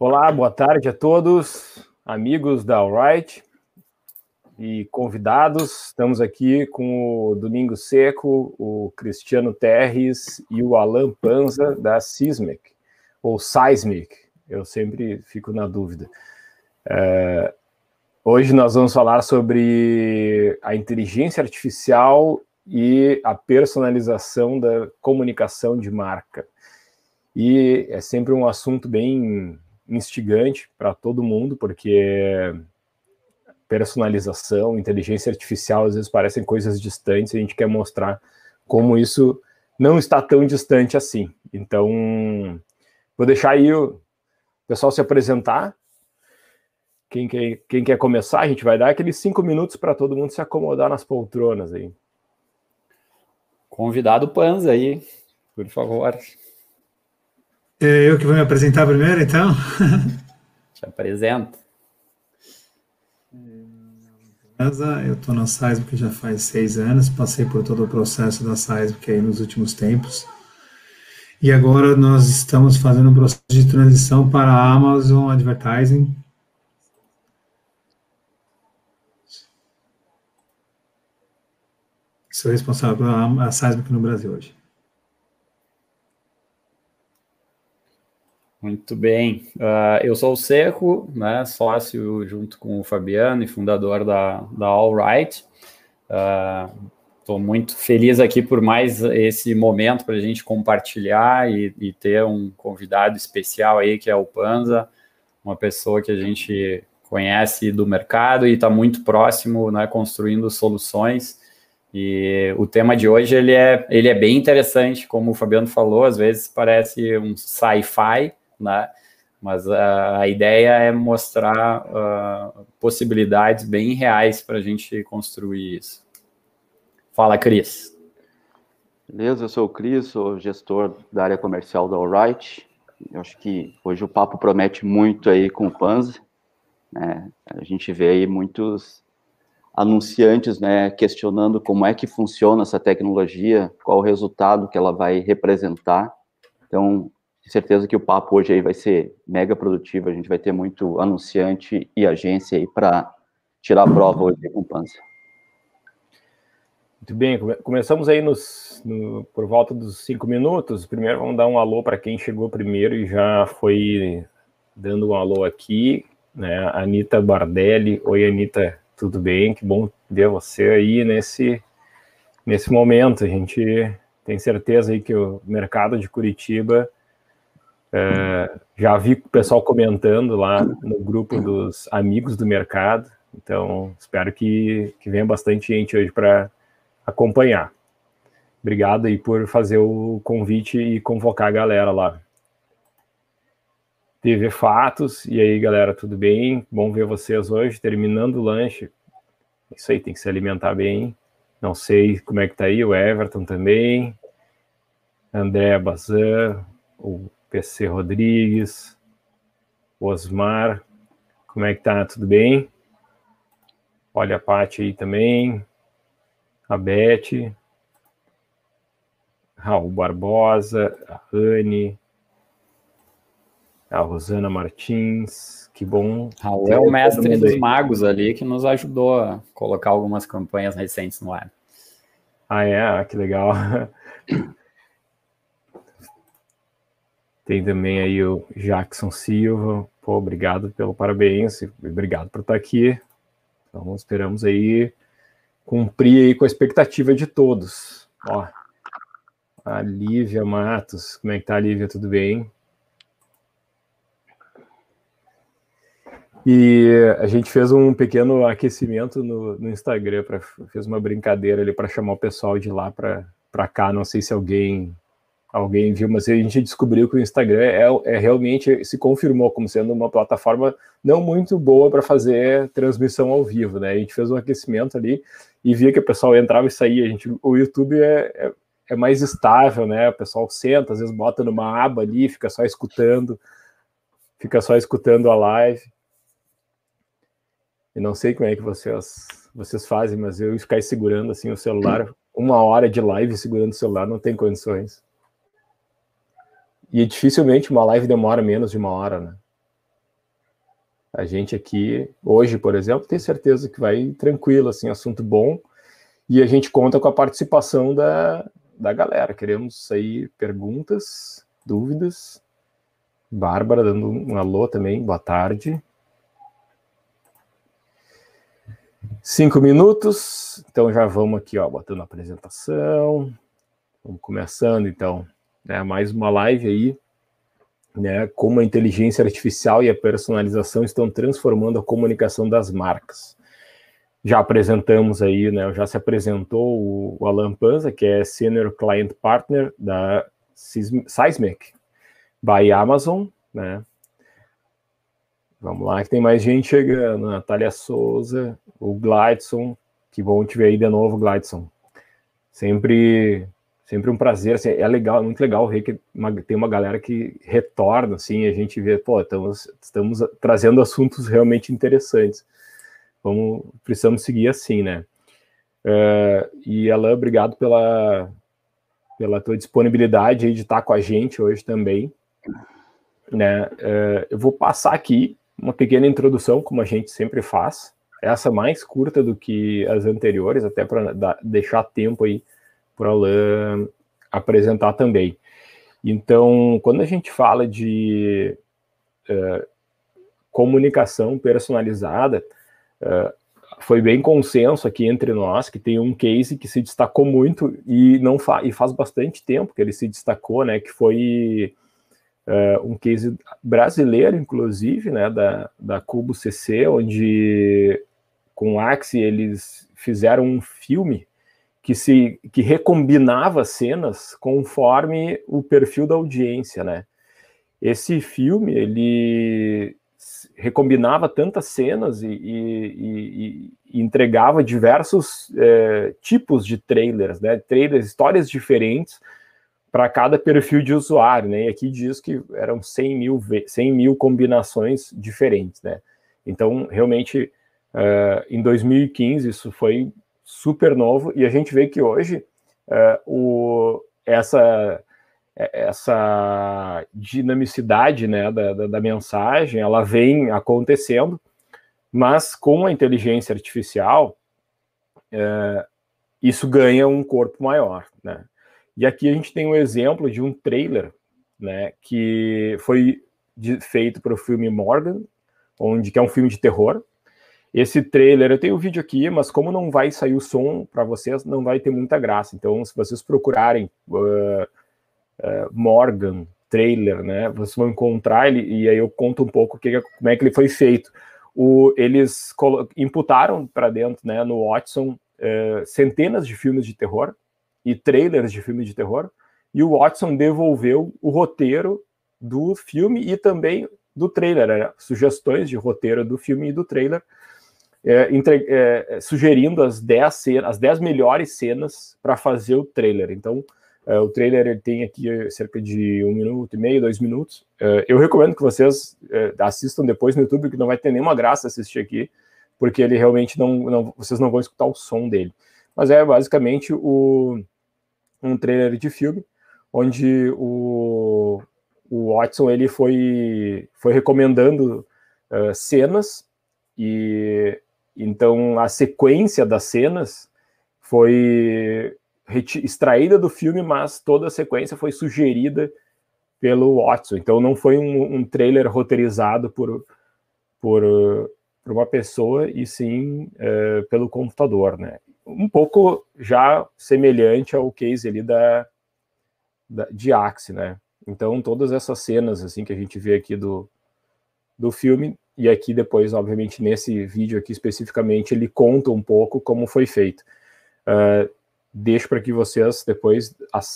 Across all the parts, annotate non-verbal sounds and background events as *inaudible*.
Olá, boa tarde a todos, amigos da Alright e convidados. Estamos aqui com o Domingo Seco, o Cristiano Terres e o Alan Panza da Sismic, ou Seismic, eu sempre fico na dúvida. É, hoje nós vamos falar sobre a inteligência artificial e a personalização da comunicação de marca. E é sempre um assunto bem instigante para todo mundo, porque personalização, inteligência artificial às vezes parecem coisas distantes e a gente quer mostrar como isso não está tão distante assim. Então, vou deixar aí o pessoal se apresentar. Quem quer, quem quer começar, a gente vai dar aqueles cinco minutos para todo mundo se acomodar nas poltronas aí. Convidado Panza aí, por favor. É eu que vou me apresentar primeiro, então? Te apresento. Eu estou na Seismic já faz seis anos, passei por todo o processo da Seismic aí nos últimos tempos. E agora nós estamos fazendo um processo de transição para a Amazon Advertising. Sou responsável pela Seismic no Brasil hoje. Muito bem. Uh, eu sou o Seco, né, sócio junto com o Fabiano e fundador da, da All Right. Estou uh, muito feliz aqui por mais esse momento para a gente compartilhar e, e, ter um convidado especial aí, que é o Panza, uma pessoa que a gente conhece do mercado e está muito próximo, né, construindo soluções. E o tema de hoje ele é, ele é bem interessante, como o Fabiano falou, às vezes parece um sci-fi, né? Mas a, a ideia é mostrar uh, possibilidades bem reais para a gente construir isso. Fala, Cris. Beleza, eu sou o Cris, sou gestor da área comercial da Alright. Eu acho que hoje o papo promete muito aí com o Panzi. Né? A gente vê aí muitos anunciantes né, questionando como é que funciona essa tecnologia, qual o resultado que ela vai representar. Então, tenho certeza que o papo hoje aí vai ser mega produtivo, a gente vai ter muito anunciante e agência aí para tirar a prova hoje com o Panza. Muito bem, começamos aí nos, no, por volta dos cinco minutos. Primeiro vamos dar um alô para quem chegou primeiro e já foi dando um alô aqui, né? Anitta Bardelli. Oi, Anitta, tudo bem? Que bom ver você aí nesse, nesse momento. A gente tem certeza aí que o mercado de Curitiba é, já vi o pessoal comentando lá no grupo dos amigos do mercado, então espero que, que venha bastante gente hoje para acompanhar. Obrigado aí por fazer o convite e convocar a galera lá. TV Fatos, e aí galera, tudo bem? Bom ver vocês hoje, terminando o lanche. Isso aí, tem que se alimentar bem. Não sei como é que tá aí, o Everton também, André Bazan, o PC Rodrigues, Osmar, como é que tá? Tudo bem? Olha a Paty aí também, a Beth, Raul Barbosa, a Anne, a Rosana Martins, que bom. Raul é o mestre dos magos ali que nos ajudou a colocar algumas campanhas recentes no ar. Ah, é? Ah, que legal. Tem também aí o Jackson Silva. Pô, obrigado pelo parabéns, obrigado por estar aqui. Então esperamos aí cumprir aí com a expectativa de todos. Ó, a Lívia Matos, como é que tá, Lívia? Tudo bem? E a gente fez um pequeno aquecimento no, no Instagram, pra, fez uma brincadeira ali para chamar o pessoal de lá para cá. Não sei se alguém alguém viu, mas a gente descobriu que o Instagram é, é realmente se confirmou como sendo uma plataforma não muito boa para fazer transmissão ao vivo, né? A gente fez um aquecimento ali e via que o pessoal entrava e saía. A gente, o YouTube é, é, é mais estável, né? O pessoal senta, às vezes bota numa aba ali, fica só escutando, fica só escutando a live. E não sei como é que vocês vocês fazem, mas eu ficar segurando assim o celular uma hora de live segurando o celular não tem condições. E dificilmente uma live demora menos de uma hora, né? A gente aqui, hoje, por exemplo, tem certeza que vai tranquilo, assim, assunto bom. E a gente conta com a participação da, da galera. Queremos aí perguntas, dúvidas. Bárbara dando um alô também, boa tarde. Cinco minutos, então já vamos aqui, ó, botando a apresentação. Vamos começando, então né, mais uma live aí, né, como a inteligência artificial e a personalização estão transformando a comunicação das marcas. Já apresentamos aí, né, já se apresentou o, o Alan Panza, que é Senior Client Partner da Seismic, by Amazon, né, Vamos lá, que tem mais gente chegando. Natália Souza, o Glidson, que bom te ver aí de novo, Glidson. Sempre sempre um prazer, assim, é legal, é muito legal ver que uma, tem uma galera que retorna, assim, a gente vê, pô, estamos, estamos trazendo assuntos realmente interessantes. Vamos, precisamos seguir assim, né? Uh, e Alain, obrigado pela, pela tua disponibilidade de estar com a gente hoje também, né? Uh, eu vou passar aqui uma pequena introdução, como a gente sempre faz, essa mais curta do que as anteriores, até para deixar tempo aí para o Alain apresentar também. Então, quando a gente fala de uh, comunicação personalizada, uh, foi bem consenso aqui entre nós que tem um case que se destacou muito e não fa e faz bastante tempo que ele se destacou, né? Que foi uh, um case brasileiro, inclusive, né? Da, da Cubo CC, onde com o Axie eles fizeram um filme que se que recombinava cenas conforme o perfil da audiência, né? Esse filme ele recombinava tantas cenas e, e, e entregava diversos é, tipos de trailers, né? Trailers, histórias diferentes para cada perfil de usuário, né? E aqui diz que eram 100 mil, 100 mil combinações diferentes, né? Então, realmente, uh, em 2015, isso foi super novo, e a gente vê que hoje é, o, essa, é, essa dinamicidade né, da, da, da, mensagem ela vem acontecendo, mas com a inteligência artificial é, isso ganha um corpo maior. Né? E aqui a gente tem um exemplo de um trailer né, que foi de, feito para o filme Morgan, onde que é um filme de terror, esse trailer, eu tenho o vídeo aqui, mas como não vai sair o som para vocês, não vai ter muita graça. Então, se vocês procurarem uh, uh, Morgan trailer, né, vocês vão encontrar ele e aí eu conto um pouco que, como é que ele foi feito. O, eles imputaram para dentro, né, no Watson, uh, centenas de filmes de terror e trailers de filmes de terror, e o Watson devolveu o roteiro do filme e também do trailer, né, sugestões de roteiro do filme e do trailer é, entre, é, sugerindo as 10 cenas, as 10 melhores cenas para fazer o trailer. Então, é, o trailer ele tem aqui cerca de um minuto e meio, dois minutos. É, eu recomendo que vocês é, assistam depois no YouTube, que não vai ter nenhuma graça assistir aqui, porque ele realmente não, não, vocês não vão escutar o som dele. Mas é basicamente o, um trailer de filme, onde o, o Watson ele foi, foi recomendando uh, cenas e então, a sequência das cenas foi extraída do filme, mas toda a sequência foi sugerida pelo Watson. Então, não foi um, um trailer roteirizado por, por, por, uma pessoa, e sim é, pelo computador, né? Um pouco já semelhante ao case ali da, da, de Axe, né? Então, todas essas cenas assim que a gente vê aqui do, do filme e aqui depois, obviamente, nesse vídeo aqui especificamente, ele conta um pouco como foi feito. Uh, deixo para que vocês depois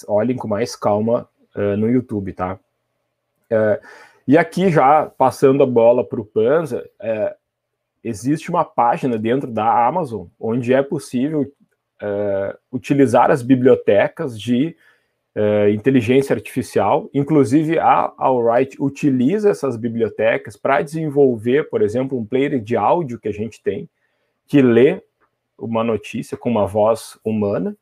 olhem com mais calma uh, no YouTube, tá? Uh, e aqui já passando a bola para o Panza, existe uma página dentro da Amazon onde é possível utilizar as bibliotecas de uh, inteligência artificial. Inclusive, a Alright utiliza essas bibliotecas para desenvolver, por exemplo, um player de áudio que a gente tem, que lê uma notícia com uma voz humana.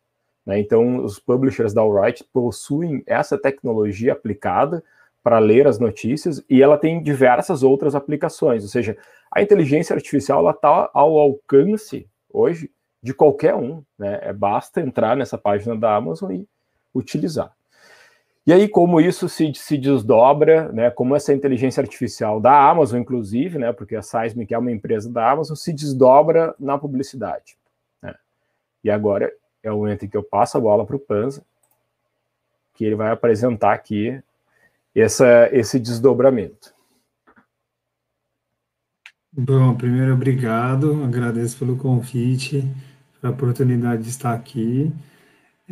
Né? Então, os publishers da Alright possuem essa tecnologia aplicada para ler as notícias e ela tem diversas outras aplicações. Ou seja, a inteligência artificial está ao alcance hoje de qualquer um. Né? É, basta entrar nessa página da Amazon e utilizar. E aí, como isso se, se desdobra, né, como essa inteligência artificial da Amazon, inclusive, né, porque a Seismic é uma empresa da Amazon, se desdobra na publicidade. Né? E agora é o momento em que eu passo a bola para o Panza, que ele vai apresentar aqui essa, esse desdobramento. Bom, primeiro, obrigado, agradeço pelo convite, pela oportunidade de estar aqui.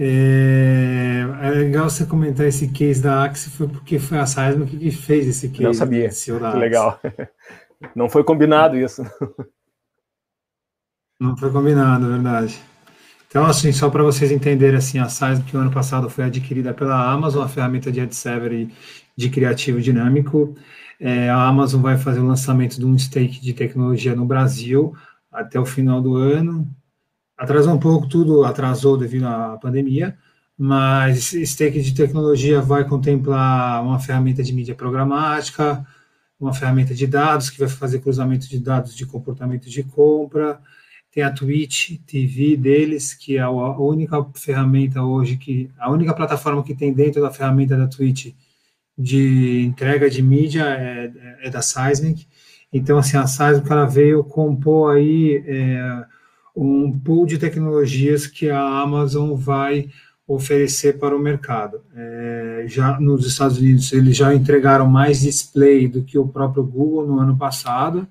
É, é, legal você comentar esse case da Axie, foi porque foi a Seismic que fez esse case. Não sabia, que legal. *laughs* Não foi combinado isso. *laughs* Não foi combinado, é verdade. Então, assim, só para vocês entenderem, assim, a Seismic, o ano passado, foi adquirida pela Amazon, a ferramenta de ad server de criativo dinâmico. É, a Amazon vai fazer o lançamento de um stake de tecnologia no Brasil até o final do ano, atrasou um pouco, tudo atrasou devido à pandemia, mas stake de tecnologia vai contemplar uma ferramenta de mídia programática, uma ferramenta de dados que vai fazer cruzamento de dados de comportamento de compra, tem a Twitch TV deles, que é a única ferramenta hoje que a única plataforma que tem dentro da ferramenta da Twitch de entrega de mídia é, é da Seismic. Então, assim, a Seismic ela veio compor aí é, um pool de tecnologias que a Amazon vai oferecer para o mercado. É, já nos Estados Unidos, eles já entregaram mais display do que o próprio Google no ano passado.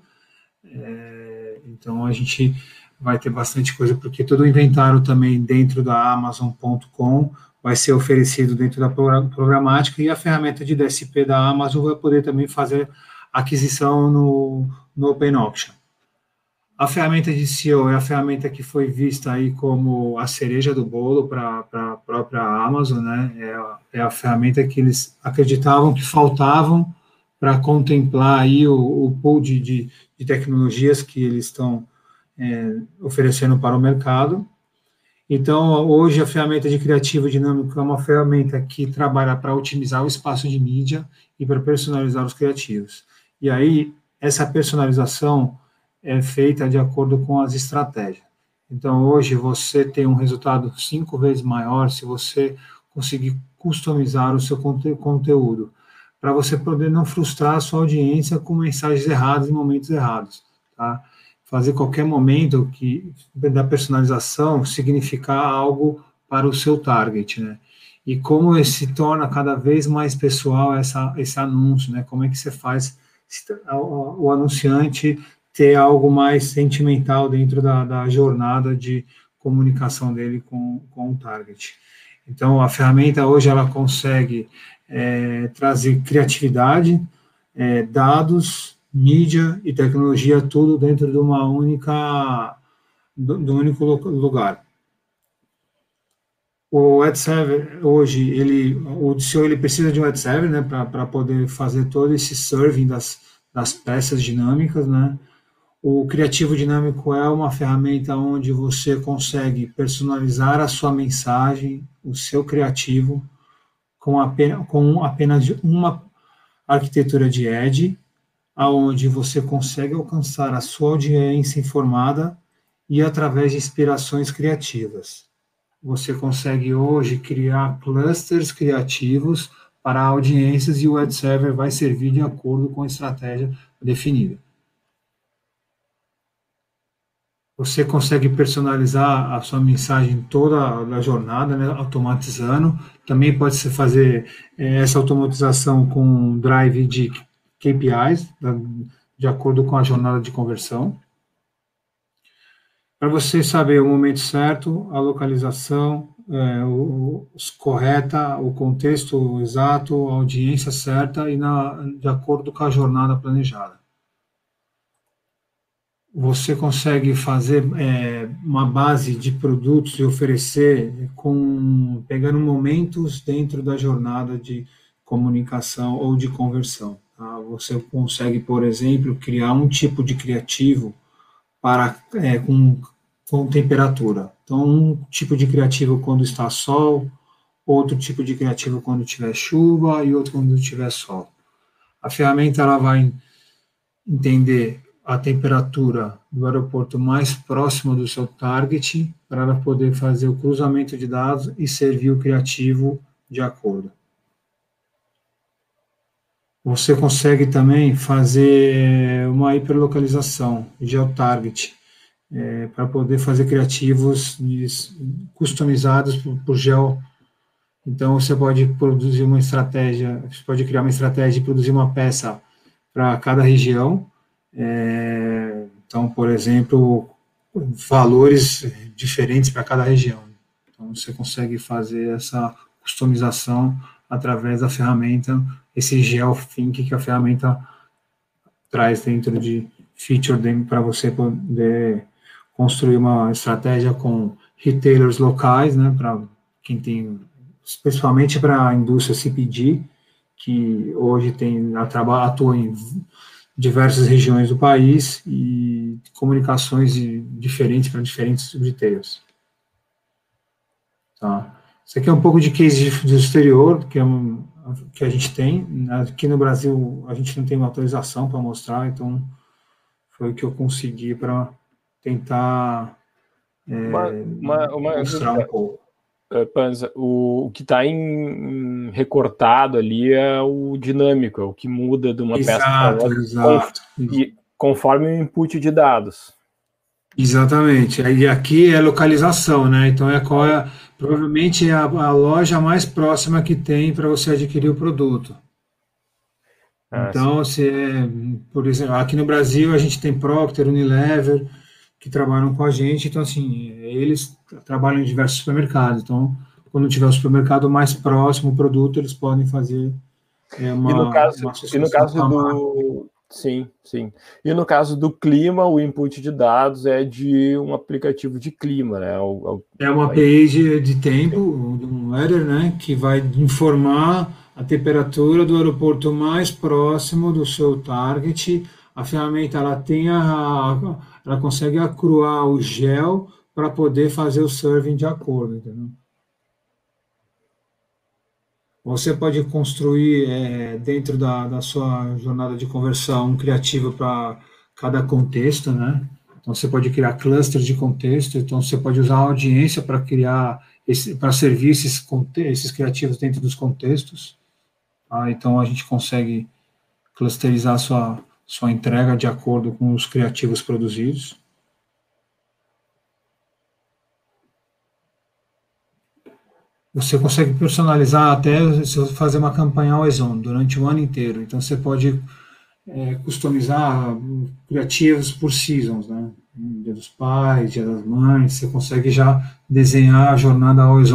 É, então, a gente vai ter bastante coisa, porque todo o inventário também dentro da Amazon.com vai ser oferecido dentro da programática e a ferramenta de DSP da Amazon vai poder também fazer aquisição no, no Open Auction. A ferramenta de SEO é a ferramenta que foi vista aí como a cereja do bolo para a própria Amazon, né? É a, é a, ferramenta que eles acreditavam que faltavam para contemplar aí o, o pool de, de, de, tecnologias que eles estão é, oferecendo para o mercado. Então, hoje a ferramenta de criativo dinâmico é uma ferramenta que trabalha para otimizar o espaço de mídia e para personalizar os criativos. E aí, essa personalização é feita de acordo com as estratégias. Então, hoje você tem um resultado cinco vezes maior se você conseguir customizar o seu conte conteúdo, para você poder não frustrar a sua audiência com mensagens erradas em momentos errados, tá? Fazer qualquer momento que da personalização significar algo para o seu target, né? E como se torna cada vez mais pessoal essa, esse anúncio, né? Como é que você faz o anunciante ter algo mais sentimental dentro da, da jornada de comunicação dele com, com o target. Então, a ferramenta hoje ela consegue é, trazer criatividade, é, dados, mídia e tecnologia, tudo dentro de uma única, do, único lugar. O ad server hoje ele, o DCO ele precisa de um ad server, né, para poder fazer todo esse serving das, das peças dinâmicas, né. O Criativo Dinâmico é uma ferramenta onde você consegue personalizar a sua mensagem, o seu criativo, com apenas, com apenas uma arquitetura de Edge, aonde você consegue alcançar a sua audiência informada e através de inspirações criativas. Você consegue hoje criar clusters criativos para audiências e o ad server vai servir de acordo com a estratégia definida. Você consegue personalizar a sua mensagem toda a jornada, né, automatizando. Também pode se fazer é, essa automatização com drive de KPIs, de acordo com a jornada de conversão. Para você saber o momento certo, a localização é, o, correta, o contexto exato, a audiência certa e na, de acordo com a jornada planejada. Você consegue fazer é, uma base de produtos e oferecer com pegando momentos dentro da jornada de comunicação ou de conversão. Tá? Você consegue, por exemplo, criar um tipo de criativo para é, com, com temperatura. Então, um tipo de criativo quando está sol, outro tipo de criativo quando tiver chuva e outro quando tiver sol. A ferramenta ela vai entender a temperatura do aeroporto mais próximo do seu target para ela poder fazer o cruzamento de dados e servir o criativo de acordo. Você consegue também fazer uma hiperlocalização, geotarget, é, para poder fazer criativos customizados por, por geo. Então, você pode produzir uma estratégia, você pode criar uma estratégia e produzir uma peça para cada região. É, então, por exemplo, valores diferentes para cada região. Então, você consegue fazer essa customização através da ferramenta esse geothink que a ferramenta traz dentro de feature para você poder construir uma estratégia com retailers locais, né, para quem tem, especialmente para a indústria CPG, que hoje tem atua em diversas regiões do país e comunicações diferentes para diferentes retailers. Tá. Isso aqui é um pouco de case do exterior, que é um, que a gente tem. Aqui no Brasil, a gente não tem uma autorização para mostrar, então foi o que eu consegui para tentar é, uma, uma, uma, mostrar um pouco. Eh, Panza, o, o que está em, recortado ali é o dinâmico, é o que muda de uma exato, peça para outra, exato. e conforme o input de dados. Exatamente. E aqui é localização, né? Então é qual é provavelmente é a, a loja mais próxima que tem para você adquirir o produto. Ah, então, se é, por exemplo, aqui no Brasil a gente tem Procter, Unilever, que trabalham com a gente, então assim, eles trabalham em diversos supermercados. Então, quando tiver o supermercado mais próximo o produto, eles podem fazer é, uma, e no caso, e no caso do, Sim, sim. E no caso do clima, o input de dados é de um aplicativo de clima, né? O, é uma page de tempo, um weather, né? Que vai informar a temperatura do aeroporto mais próximo do seu target. A ferramenta ela tem a, ela consegue acruar o gel para poder fazer o serving de acordo, entendeu? Você pode construir é, dentro da, da sua jornada de conversão um criativo para cada contexto, né? Então você pode criar clusters de contexto, então você pode usar a audiência para criar para servir esses, esses criativos dentro dos contextos. Tá? Então a gente consegue clusterizar a sua, sua entrega de acordo com os criativos produzidos. Você consegue personalizar até fazer uma campanha always durante o ano inteiro. Então você pode é, customizar criativos por seasons, né? Dia dos pais, dia das mães, você consegue já desenhar a jornada always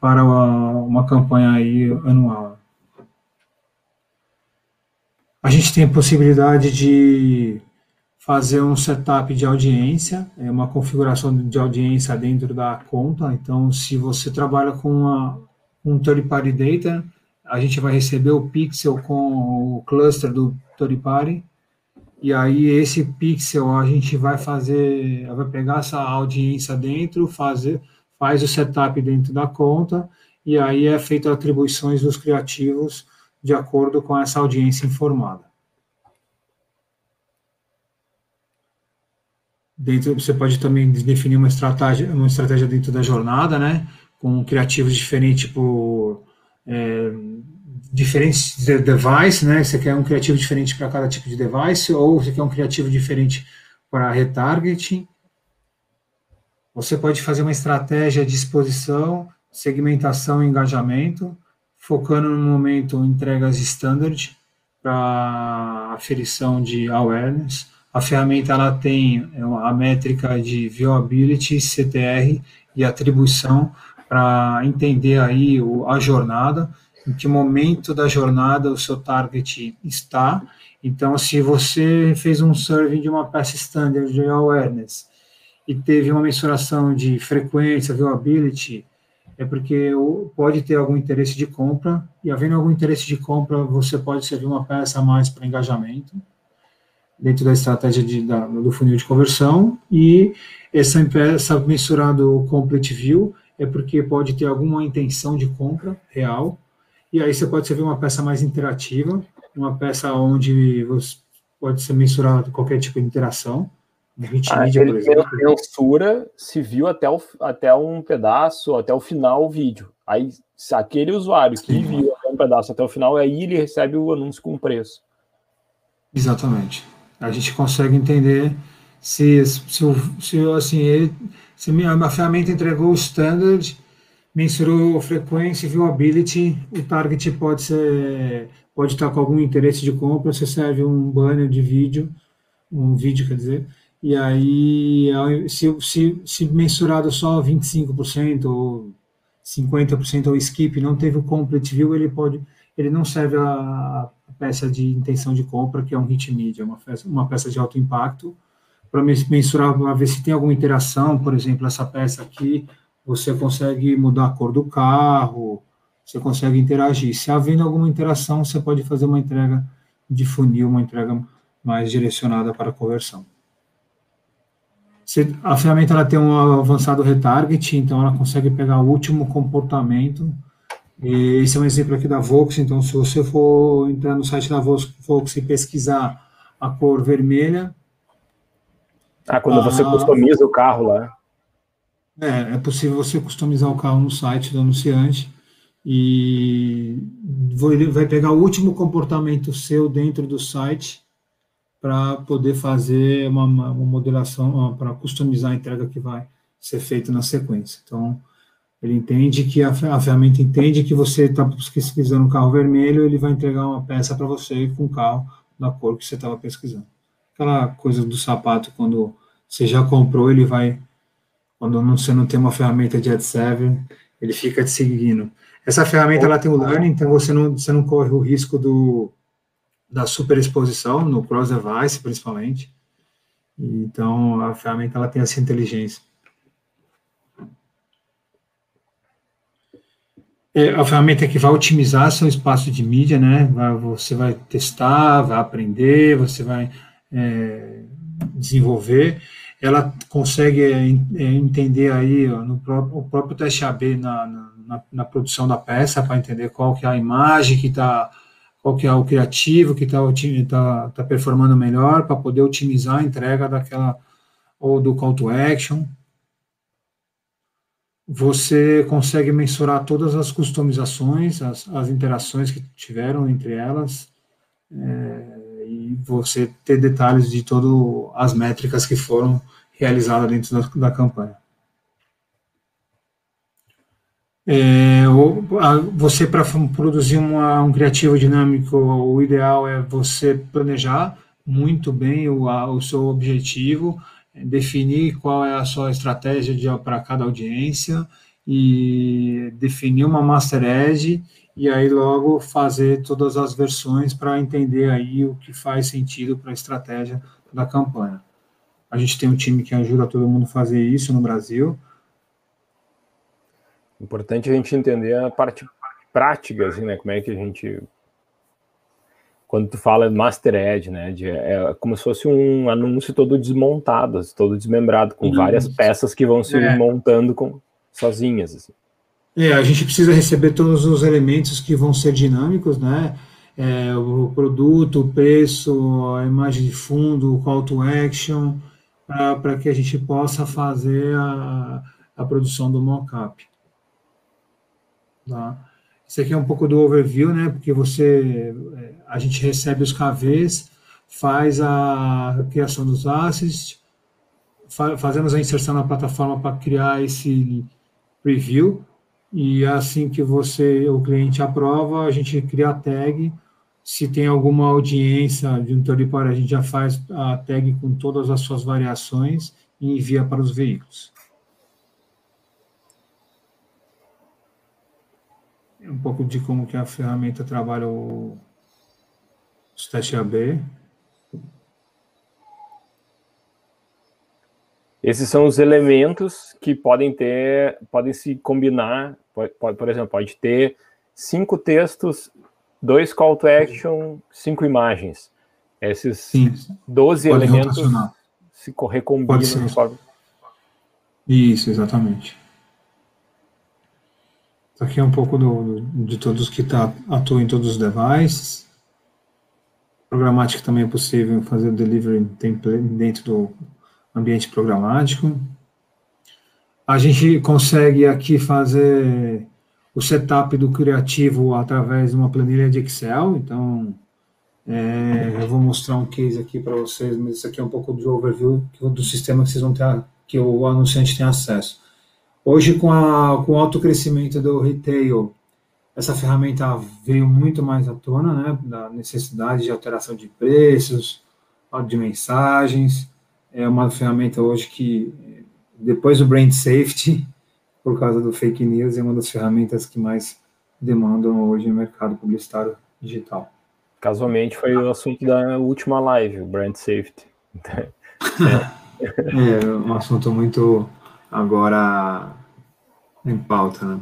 para uma, uma campanha aí anual. A gente tem a possibilidade de fazer um setup de audiência, é uma configuração de audiência dentro da conta. Então, se você trabalha com uma, um third party data, a gente vai receber o pixel com o cluster do third party, e aí esse pixel a gente vai fazer, vai pegar essa audiência dentro, fazer, faz o setup dentro da conta, e aí é feita atribuições dos criativos de acordo com essa audiência informada. dentro você pode também definir uma estratégia uma estratégia dentro da jornada né? Com criativos diferentes por é, diferentes devices né? Você quer um criativo diferente para cada tipo de device ou você quer um criativo diferente para retargeting. Você pode fazer uma estratégia de exposição segmentação e engajamento focando no momento entregas standard para aferição de awareness. A ferramenta ela tem é, a métrica de viewability, CTR e atribuição para entender aí a jornada, em que momento da jornada o seu target está. Então, se você fez um survey de uma peça standard de awareness e teve uma mensuração de frequência, viewability, é porque pode ter algum interesse de compra, e havendo algum interesse de compra, você pode servir uma peça a mais para engajamento, dentro da estratégia de, da, do funil de conversão, e essa peça mensurado complete view é porque pode ter alguma intenção de compra real, e aí você pode servir uma peça mais interativa, uma peça onde você pode ser mensurado qualquer tipo de interação, ah, ele censura se viu até, o, até um pedaço, até o final o vídeo. Aí, se aquele usuário que viu até um pedaço até o final, aí ele recebe o anúncio com preço. Exatamente. A gente consegue entender se, se, se assim, ele, se a ferramenta entregou o standard, mensurou frequência, viewability, o target pode ser pode estar com algum interesse de compra, você serve um banner de vídeo, um vídeo, quer dizer, e aí, se, se, se mensurado só 25% ou 50% ou skip, não teve o complete view, ele pode, ele não serve a, peça de intenção de compra, que é um hit media, uma peça, uma peça de alto impacto, para mensurar, para ver se tem alguma interação, por exemplo, essa peça aqui, você consegue mudar a cor do carro, você consegue interagir. Se havendo alguma interação, você pode fazer uma entrega de funil, uma entrega mais direcionada para a conversão a ferramenta ela tem um avançado retarget, então ela consegue pegar o último comportamento. E esse é um exemplo aqui da Vox, então se você for entrar no site da Vox e pesquisar a cor vermelha. Ah, quando a, você customiza o carro lá. É, é possível você customizar o carro no site do anunciante e vai pegar o último comportamento seu dentro do site para poder fazer uma, uma modelação, para customizar a entrega que vai ser feita na sequência. Então, ele entende que a, a ferramenta entende que você está pesquisando um carro vermelho, ele vai entregar uma peça para você com o carro da cor que você estava pesquisando. Aquela coisa do sapato, quando você já comprou, ele vai, quando não, você não tem uma ferramenta de AdServer, ele fica te seguindo. Essa ferramenta ela tem o learning, então você não, você não corre o risco do, da superexposição, no cross-device principalmente. Então, a ferramenta ela tem essa inteligência. É a ferramenta que vai otimizar seu espaço de mídia, né? Você vai testar, vai aprender, você vai é, desenvolver. Ela consegue é, é entender aí ó, no próprio, o próprio teste AB na, na, na produção da peça para entender qual que é a imagem que está qual que é o criativo que está tá, tá performando melhor para poder otimizar a entrega daquela ou do call to action. Você consegue mensurar todas as customizações, as, as interações que tiveram entre elas, é, e você ter detalhes de todas as métricas que foram realizadas dentro da, da campanha. É, você, para produzir uma, um criativo dinâmico, o ideal é você planejar muito bem o, a, o seu objetivo, definir qual é a sua estratégia para cada audiência e definir uma master edge e aí logo fazer todas as versões para entender aí o que faz sentido para a estratégia da campanha. A gente tem um time que ajuda todo mundo a fazer isso no Brasil, Importante a gente entender a parte prática, assim, né? Como é que a gente. Quando tu fala Master Edge, né? De, é como se fosse um anúncio todo desmontado, assim, todo desmembrado, com várias peças que vão se é. montando com, sozinhas. Assim. É, a gente precisa receber todos os elementos que vão ser dinâmicos, né? É, o produto, o preço, a imagem de fundo, o call to action, para que a gente possa fazer a, a produção do mockup. Tá? Isso aqui é um pouco do overview, né? Porque você, é, a gente recebe os KVs, faz a criação dos assets, fa fazemos a inserção na plataforma para criar esse preview, e assim que você, o cliente aprova, a gente cria a tag, Se tem alguma audiência de um território, a gente já faz a tag com todas as suas variações e envia para os veículos. Um pouco de como que a ferramenta trabalha o, os testes AB. Esses são os elementos que podem ter, podem se combinar. Pode, pode, por exemplo, pode ter cinco textos, dois call to action, cinco imagens. Esses Sim. 12 pode elementos se recombinam. De forma... Isso, exatamente. Aqui é um pouco do, de todos que tá, atuam em todos os devices. Programática também é possível fazer o delivery dentro do ambiente programático. A gente consegue aqui fazer o setup do criativo através de uma planilha de Excel. Então, é, eu vou mostrar um case aqui para vocês, mas isso aqui é um pouco de overview do sistema que vocês vão ter, que o anunciante tem acesso. Hoje, com, a, com o alto crescimento do retail, essa ferramenta veio muito mais à tona, né, da necessidade de alteração de preços, de mensagens, é uma ferramenta hoje que, depois do brand safety, *laughs* por causa do fake news, é uma das ferramentas que mais demandam hoje no mercado publicitário digital. Casualmente foi o assunto da última live, o brand safety. *laughs* é um assunto muito agora em pauta, né?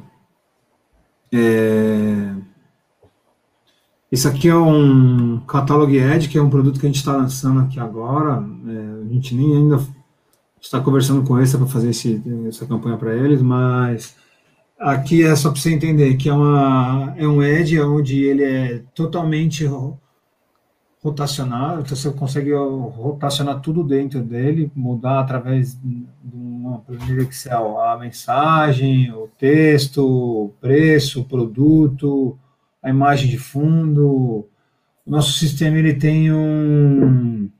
É... Isso aqui é um Catalog Edge, que é um produto que a gente está lançando aqui agora. É, a gente nem ainda está conversando com eles para fazer esse, essa campanha para eles, mas aqui é só para você entender que é, uma, é um Edge onde ele é totalmente rotacionar, então você consegue rotacionar tudo dentro dele, mudar através de uma planilha Excel a mensagem, o texto, o preço, o produto, a imagem de fundo. O nosso sistema ele tem um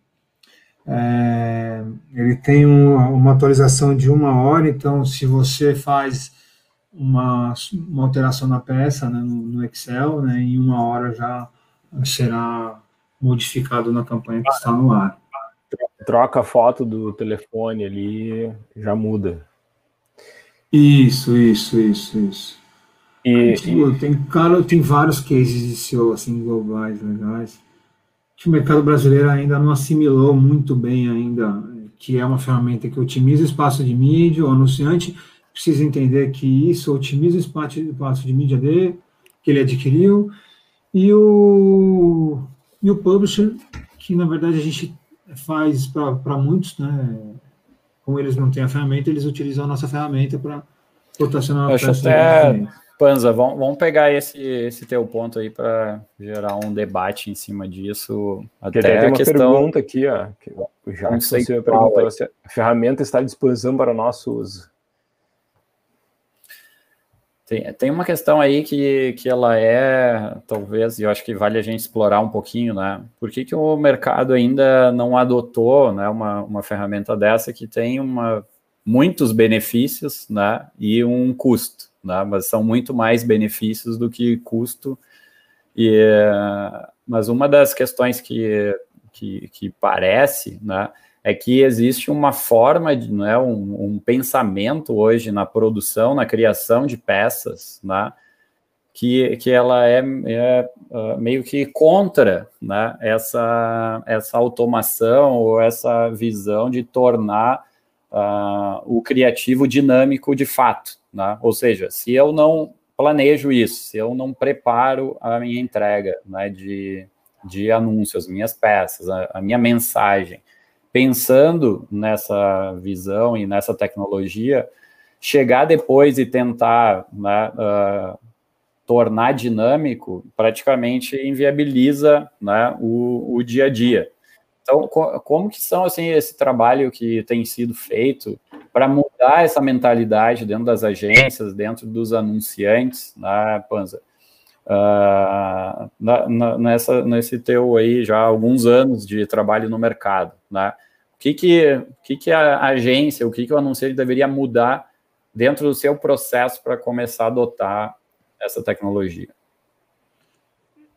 é, ele tem uma, uma, atualização de uma hora, então se você faz uma, uma alteração na peça né, no, no, Excel, né, em uma hora já será modificado na campanha que está no ar. Troca a foto do telefone ali, já muda. Isso, isso, isso, isso. E, tem, cara, tem vários cases de SEO assim, globais, legais, que o mercado brasileiro ainda não assimilou muito bem ainda, que é uma ferramenta que otimiza o espaço de mídia, o anunciante precisa entender que isso otimiza o espaço, espaço de mídia dele, que ele adquiriu, e o, e o publisher, que na verdade a gente faz para muitos, né? Como eles não têm a ferramenta, eles utilizam a nossa ferramenta para rotacionar a peça. Até Panza, vamos, vamos pegar esse, esse teu ponto aí para gerar um debate em cima disso. Até tem a uma questão... pergunta aqui, ó, que já que você perguntou se a ferramenta está à disposição para o nosso uso. Tem, tem uma questão aí que, que ela é, talvez, e eu acho que vale a gente explorar um pouquinho, né? Por que, que o mercado ainda não adotou né, uma, uma ferramenta dessa que tem uma, muitos benefícios né, e um custo? né? mas são muito mais benefícios do que custo. E, mas uma das questões que, que, que parece né, é que existe uma forma, de, né, um, um pensamento hoje na produção, na criação de peças, né, que, que ela é, é uh, meio que contra né, essa, essa automação ou essa visão de tornar uh, o criativo dinâmico de fato. Né? Ou seja, se eu não planejo isso, se eu não preparo a minha entrega né, de, de anúncios, as minhas peças, a, a, minha mensagem, pensando nessa visão e nessa tecnologia, chegar depois e tentar né, uh, tornar dinâmico praticamente inviabiliza né, o, o dia a dia. Então, como que são assim esse trabalho que tem sido feito para mudar essa mentalidade dentro das agências, dentro dos anunciantes, né, Panza? Uh, na, na, nessa, nesse teu aí já alguns anos de trabalho no mercado, né? O que que, o que, que a agência, o que, que o anunciante deveria mudar dentro do seu processo para começar a adotar essa tecnologia?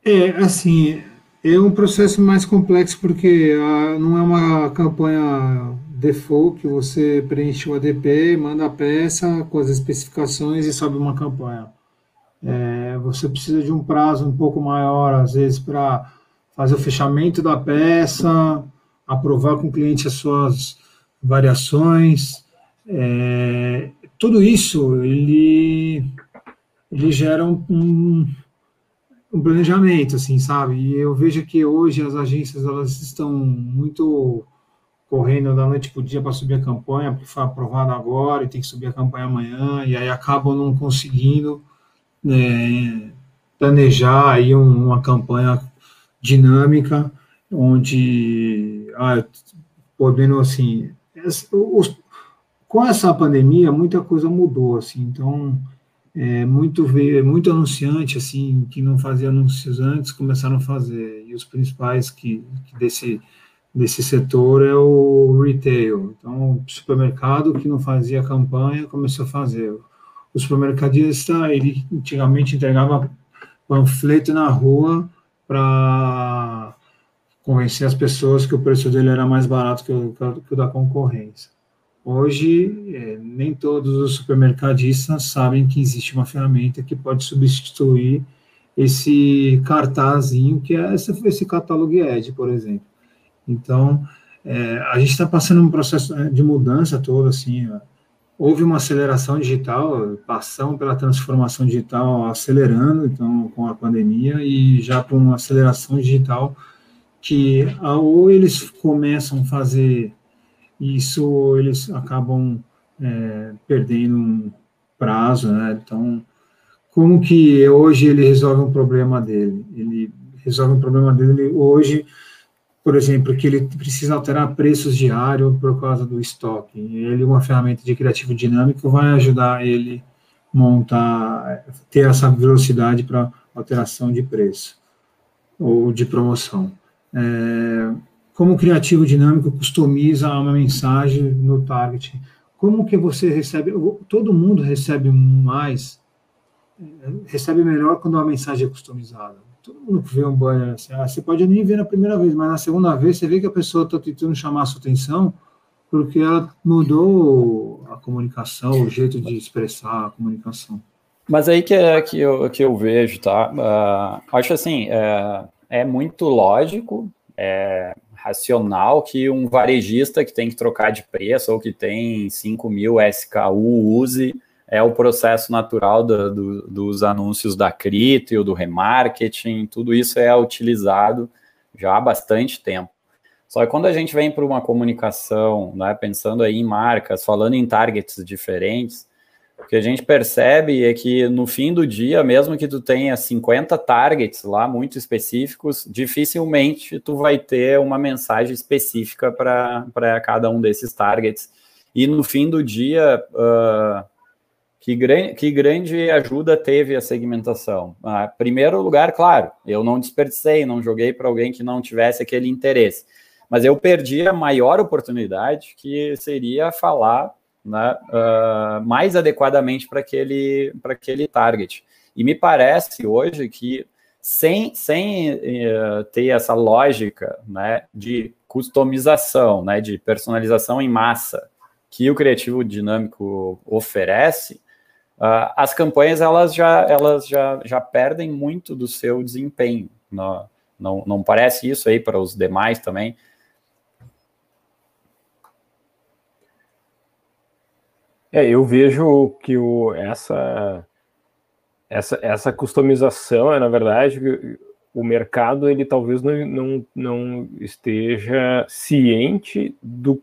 É, assim, É um processo mais complexo porque ah, não é uma campanha default que você preenche o ADP, manda a peça com as especificações e sobe uma campanha. É, você precisa de um prazo um pouco maior, às vezes, para fazer o fechamento da peça, aprovar com o cliente as suas variações. É, tudo isso ele, ele gera um, um, um, planejamento, assim, sabe? E eu vejo que hoje as agências elas estão muito correndo da noite para o dia para subir a campanha, porque foi aprovado agora e tem que subir a campanha amanhã, e aí acabam não conseguindo né, planejar aí uma campanha dinâmica, onde, ah, podendo, assim, os, com essa pandemia, muita coisa mudou, assim, então, é, muito, muito anunciante, assim, que não fazia anúncios antes, começaram a fazer, e os principais que, que desse, desse setor é o retail, então, o supermercado que não fazia campanha, começou a fazer, o supermercadista, ele antigamente entregava panfleto na rua para convencer as pessoas que o preço dele era mais barato que o, que o da concorrência. Hoje, é, nem todos os supermercadistas sabem que existe uma ferramenta que pode substituir esse cartazinho que é esse, esse catálogo ED, por exemplo. Então, é, a gente está passando um processo é, de mudança todo, assim, houve uma aceleração digital, passamos pela transformação digital acelerando, então, com a pandemia, e já para uma aceleração digital que ou eles começam a fazer isso, ou eles acabam é, perdendo um prazo, né? Então, como que hoje ele resolve um problema dele? Ele resolve um problema dele hoje por exemplo, que ele precisa alterar preços diários por causa do estoque. Ele, uma ferramenta de criativo dinâmico, vai ajudar ele montar, ter essa velocidade para alteração de preço ou de promoção. É, como o criativo dinâmico customiza uma mensagem no target? Como que você recebe? Todo mundo recebe mais, recebe melhor quando a mensagem é customizada todo mundo vê um banner assim, ah, você pode nem ver na primeira vez, mas na segunda vez você vê que a pessoa está tentando chamar a sua atenção porque ela mudou a comunicação, o jeito de expressar a comunicação. Mas aí que é que eu, que eu vejo, tá? Uh, acho assim, é, é muito lógico, é racional que um varejista que tem que trocar de preço ou que tem 5 mil SKU use é o processo natural do, do, dos anúncios da Criteo, do remarketing, tudo isso é utilizado já há bastante tempo. Só que quando a gente vem para uma comunicação, né, pensando aí em marcas, falando em targets diferentes, o que a gente percebe é que no fim do dia, mesmo que tu tenha 50 targets lá muito específicos, dificilmente tu vai ter uma mensagem específica para cada um desses targets. E no fim do dia, uh, que, gran que grande ajuda teve a segmentação? Ah, primeiro lugar, claro, eu não desperdicei, não joguei para alguém que não tivesse aquele interesse, mas eu perdi a maior oportunidade, que seria falar né, uh, mais adequadamente para aquele, aquele target. E me parece hoje que sem, sem uh, ter essa lógica né, de customização, né, de personalização em massa que o criativo dinâmico oferece, Uh, as campanhas elas já elas já, já perdem muito do seu desempenho. Não, não, não parece isso aí para os demais também? É, eu vejo que o, essa, essa, essa customização é, na verdade, o mercado ele talvez não, não, não esteja ciente do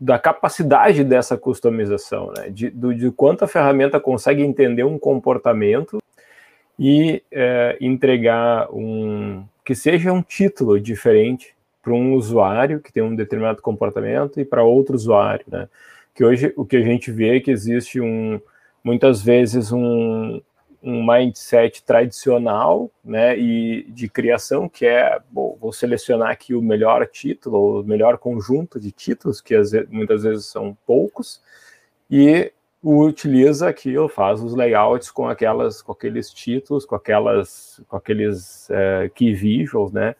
da capacidade dessa customização, né? de, do, de quanto a ferramenta consegue entender um comportamento e é, entregar um que seja um título diferente para um usuário que tem um determinado comportamento e para outro usuário, né? Que hoje o que a gente vê é que existe um muitas vezes um, um mindset tradicional, né, e de criação, que é, bom, vou selecionar aqui o melhor título, o melhor conjunto de títulos, que muitas vezes são poucos, e utiliza aquilo, faz os layouts com aquelas, com aqueles títulos, com aquelas, com aqueles é, key visuals, né,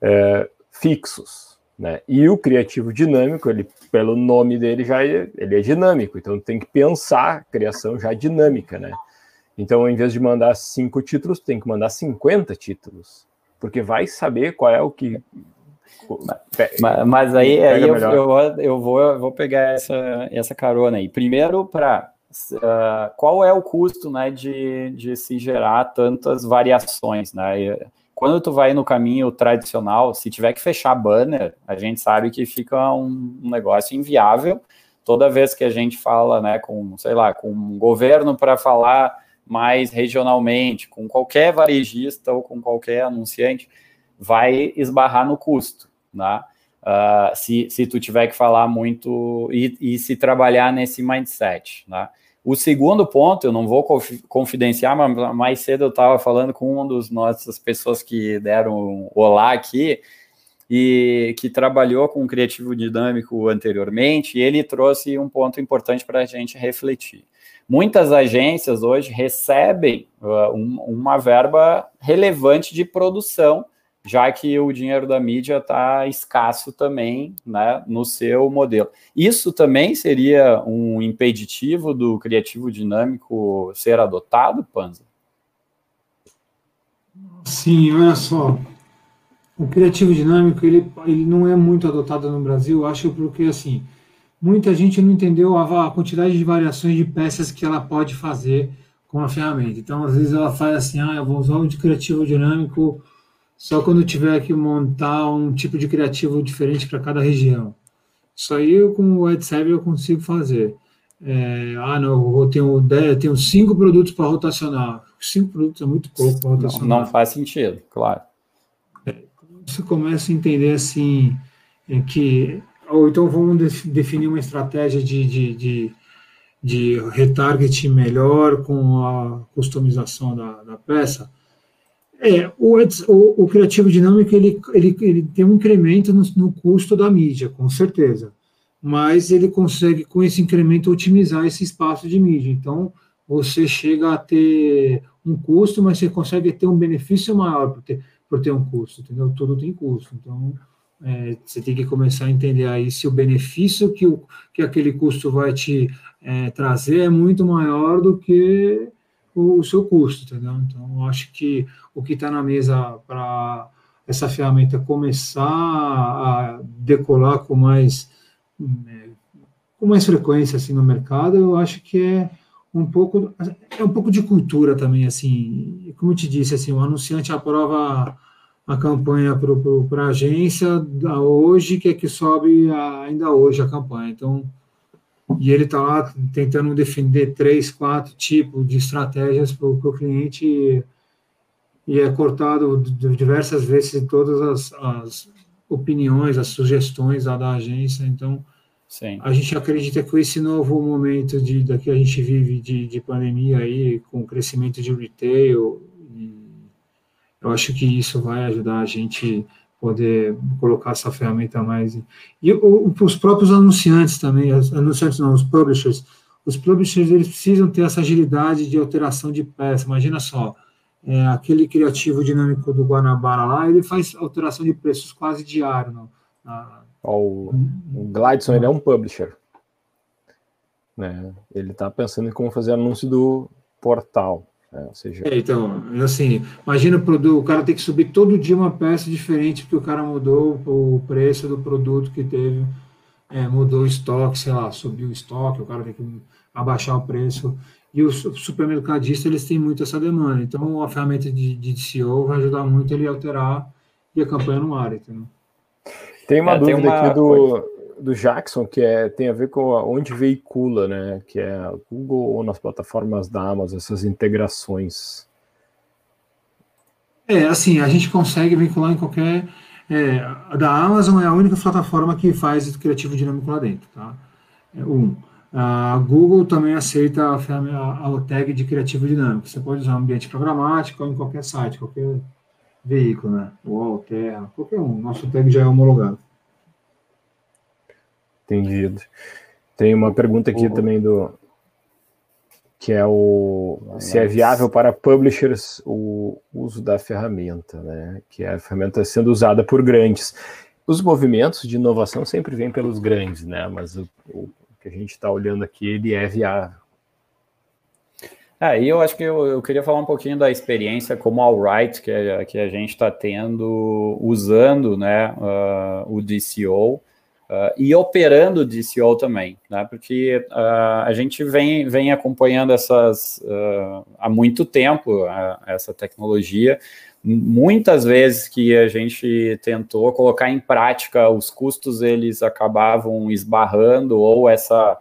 é, fixos. Né? E o criativo dinâmico, ele, pelo nome dele, já é, ele é dinâmico, então tem que pensar a criação já dinâmica. Né? Então, em vez de mandar cinco títulos, tem que mandar 50 títulos, porque vai saber qual é o que. Mas, mas aí, aí eu, eu, eu, vou, eu vou pegar essa, essa carona aí. Primeiro, para uh, qual é o custo né, de, de se gerar tantas variações, né? Quando tu vai no caminho tradicional, se tiver que fechar banner, a gente sabe que fica um, um negócio inviável. Toda vez que a gente fala, né, com, sei lá, com um governo para falar mais regionalmente, com qualquer varejista ou com qualquer anunciante, vai esbarrar no custo, né? Uh, se, se tu tiver que falar muito e, e se trabalhar nesse mindset, né? O segundo ponto, eu não vou confidenciar, mas mais cedo eu estava falando com uma das nossas pessoas que deram um olá aqui e que trabalhou com criativo dinâmico anteriormente, e ele trouxe um ponto importante para a gente refletir. Muitas agências hoje recebem uh, um, uma verba relevante de produção já que o dinheiro da mídia está escasso também né, no seu modelo. Isso também seria um impeditivo do criativo dinâmico ser adotado, Panza? Sim, olha só. O criativo dinâmico ele, ele não é muito adotado no Brasil, acho porque assim muita gente não entendeu a, quantidade de variações de peças que ela pode fazer com a ferramenta. Então, às vezes ela faz assim, ah, eu vou usar o de criativo dinâmico só quando tiver que montar um tipo de criativo diferente para cada região. Isso aí eu, com o AdServe eu consigo fazer. É, ah, não, eu tenho, eu tenho cinco produtos para rotacionar. Cinco produtos é muito pouco para rotacionar. Não, não, faz sentido, claro. É, você começa a entender assim é que. Ou então vamos definir uma estratégia de, de, de, de retargeting melhor com a customização da, da peça é, o, o, o, criativo dinâmico ele, ele, ele tem um incremento no, no, custo da mídia, com certeza, mas ele consegue com esse incremento otimizar esse espaço de mídia. Então você chega a ter um custo, mas você consegue ter um benefício maior por ter, por ter um custo, entendeu? Tudo tem custo. Então é, você tem que começar a entender aí se o benefício que, o, que aquele custo vai te é, trazer é muito maior do que o, o seu custo, entendeu? Então, acho que o que está na mesa para essa ferramenta começar a decolar com mais né, com mais frequência assim no mercado, eu acho que é um pouco é um pouco de cultura também assim, como eu te disse assim, o anunciante aprova a campanha para a agência hoje, que é que sobe ainda hoje a campanha. Então, e ele está lá tentando defender três, quatro tipos de estratégias para o cliente e, e, é cortado diversas vezes todas as, as opiniões, as sugestões da, da agência. Então, Sim. a gente acredita que esse novo momento de, da que a gente vive de, de pandemia aí, com o crescimento de retail, eu acho que isso vai ajudar a gente poder colocar essa ferramenta mais. E os próprios anunciantes também, anunciantes não, os publishers, os publishers eles precisam ter essa agilidade de alteração de peça. Imagina só, é, aquele criativo dinâmico do Guanabara lá, ele faz alteração de preços quase diário. Não? O, o Glidson ele é um publisher. Né? Ele está pensando em como fazer anúncio do portal. É, ou seja... É, então, assim, imagina o produto, o cara tem que subir todo dia uma peça diferente porque o cara mudou o preço do produto que teve, é, mudou o estoque, sei lá, subiu o estoque, o cara tem que abaixar o preço. E os supermercadistas, eles têm muito essa demanda. Então, a ferramenta de, de SEO vai ajudar muito ele a alterar e a campanha no ar, entendeu? Tem uma é, dúvida tem uma... aqui do, do Jackson, que é, tem a ver com onde veicula, né? Que é Google ou nas plataformas da Amazon, essas integrações. É, assim, a gente consegue vincular em qualquer. É, a da Amazon é a única plataforma que faz criativo dinâmico lá dentro, tá? É, um. A Google também aceita a, a, a tag de criativo dinâmico. Você pode usar um ambiente programático ou em qualquer site, qualquer veículo, né? UOL, Terra, qualquer um. Nosso tag já é homologado. Entendido. Tem uma pergunta aqui também do. que é o se é viável para publishers o uso da ferramenta, né? Que é a ferramenta sendo usada por grandes. Os movimentos de inovação sempre vêm pelos grandes, né? Mas o, o que a gente está olhando aqui ele é viável. É, e eu acho que eu, eu, queria falar um pouquinho da experiência como Alright que, que a gente está tendo usando né, uh, o DCO Uh, e operando DCO também, né? Porque uh, a gente vem, vem acompanhando essas uh, há muito tempo essa tecnologia. Muitas vezes que a gente tentou colocar em prática, os custos eles acabavam esbarrando ou essa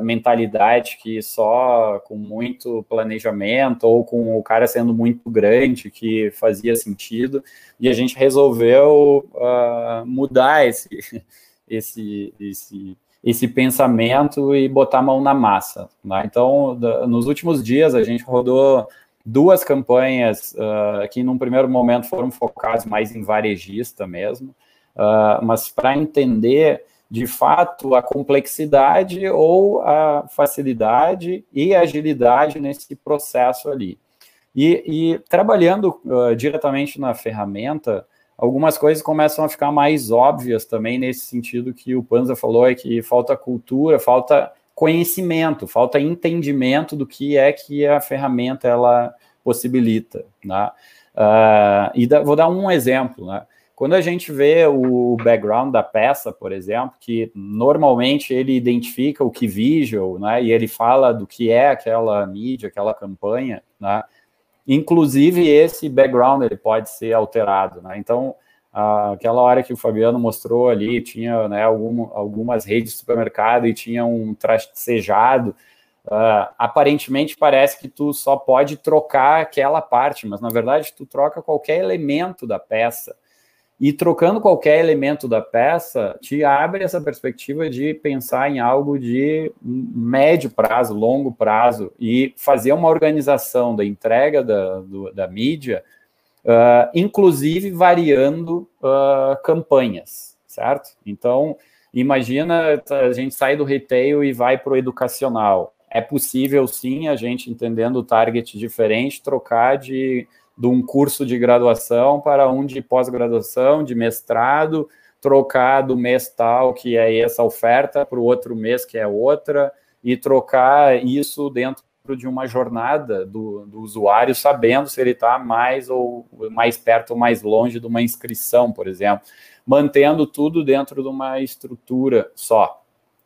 mentalidade que só com muito planejamento ou com o cara sendo muito grande que fazia sentido e a gente resolveu mudar esse esse, esse, esse pensamento e botar a mão na massa. Né? Então, nos últimos dias, a gente rodou duas campanhas uh, que, num primeiro momento, foram focadas mais em varejista mesmo, uh, mas para entender de fato a complexidade ou a facilidade e agilidade nesse processo ali. E, e trabalhando uh, diretamente na ferramenta, algumas coisas começam a ficar mais óbvias também nesse sentido que o Panza falou, é que falta cultura, falta conhecimento, falta entendimento do que é que a ferramenta ela possibilita, né? Uh, e da, vou dar um exemplo, né? Quando a gente vê o background da peça, por exemplo, que normalmente ele identifica o que visual, né? E ele fala do que é aquela mídia, aquela campanha, né? Inclusive, esse background ele pode ser alterado. Né? Então, aquela hora que o Fabiano mostrou ali, tinha né, algum, algumas redes de supermercado e tinha um tracejado. Uh, aparentemente parece que tu só pode trocar aquela parte, mas na verdade tu troca qualquer elemento da peça. E trocando qualquer elemento da peça, te abre essa perspectiva de pensar em algo de médio prazo, longo prazo, e fazer uma organização da entrega da, do, da mídia, uh, inclusive variando uh, campanhas, certo? Então, imagina a gente sai do retail e vai para o educacional. É possível, sim, a gente entendendo o target diferente, trocar de de um curso de graduação para um de pós-graduação, de mestrado, trocar do mês tal, que é essa oferta, para o outro mês, que é outra, e trocar isso dentro de uma jornada do, do usuário, sabendo se ele está mais ou mais perto ou mais longe de uma inscrição, por exemplo, mantendo tudo dentro de uma estrutura só,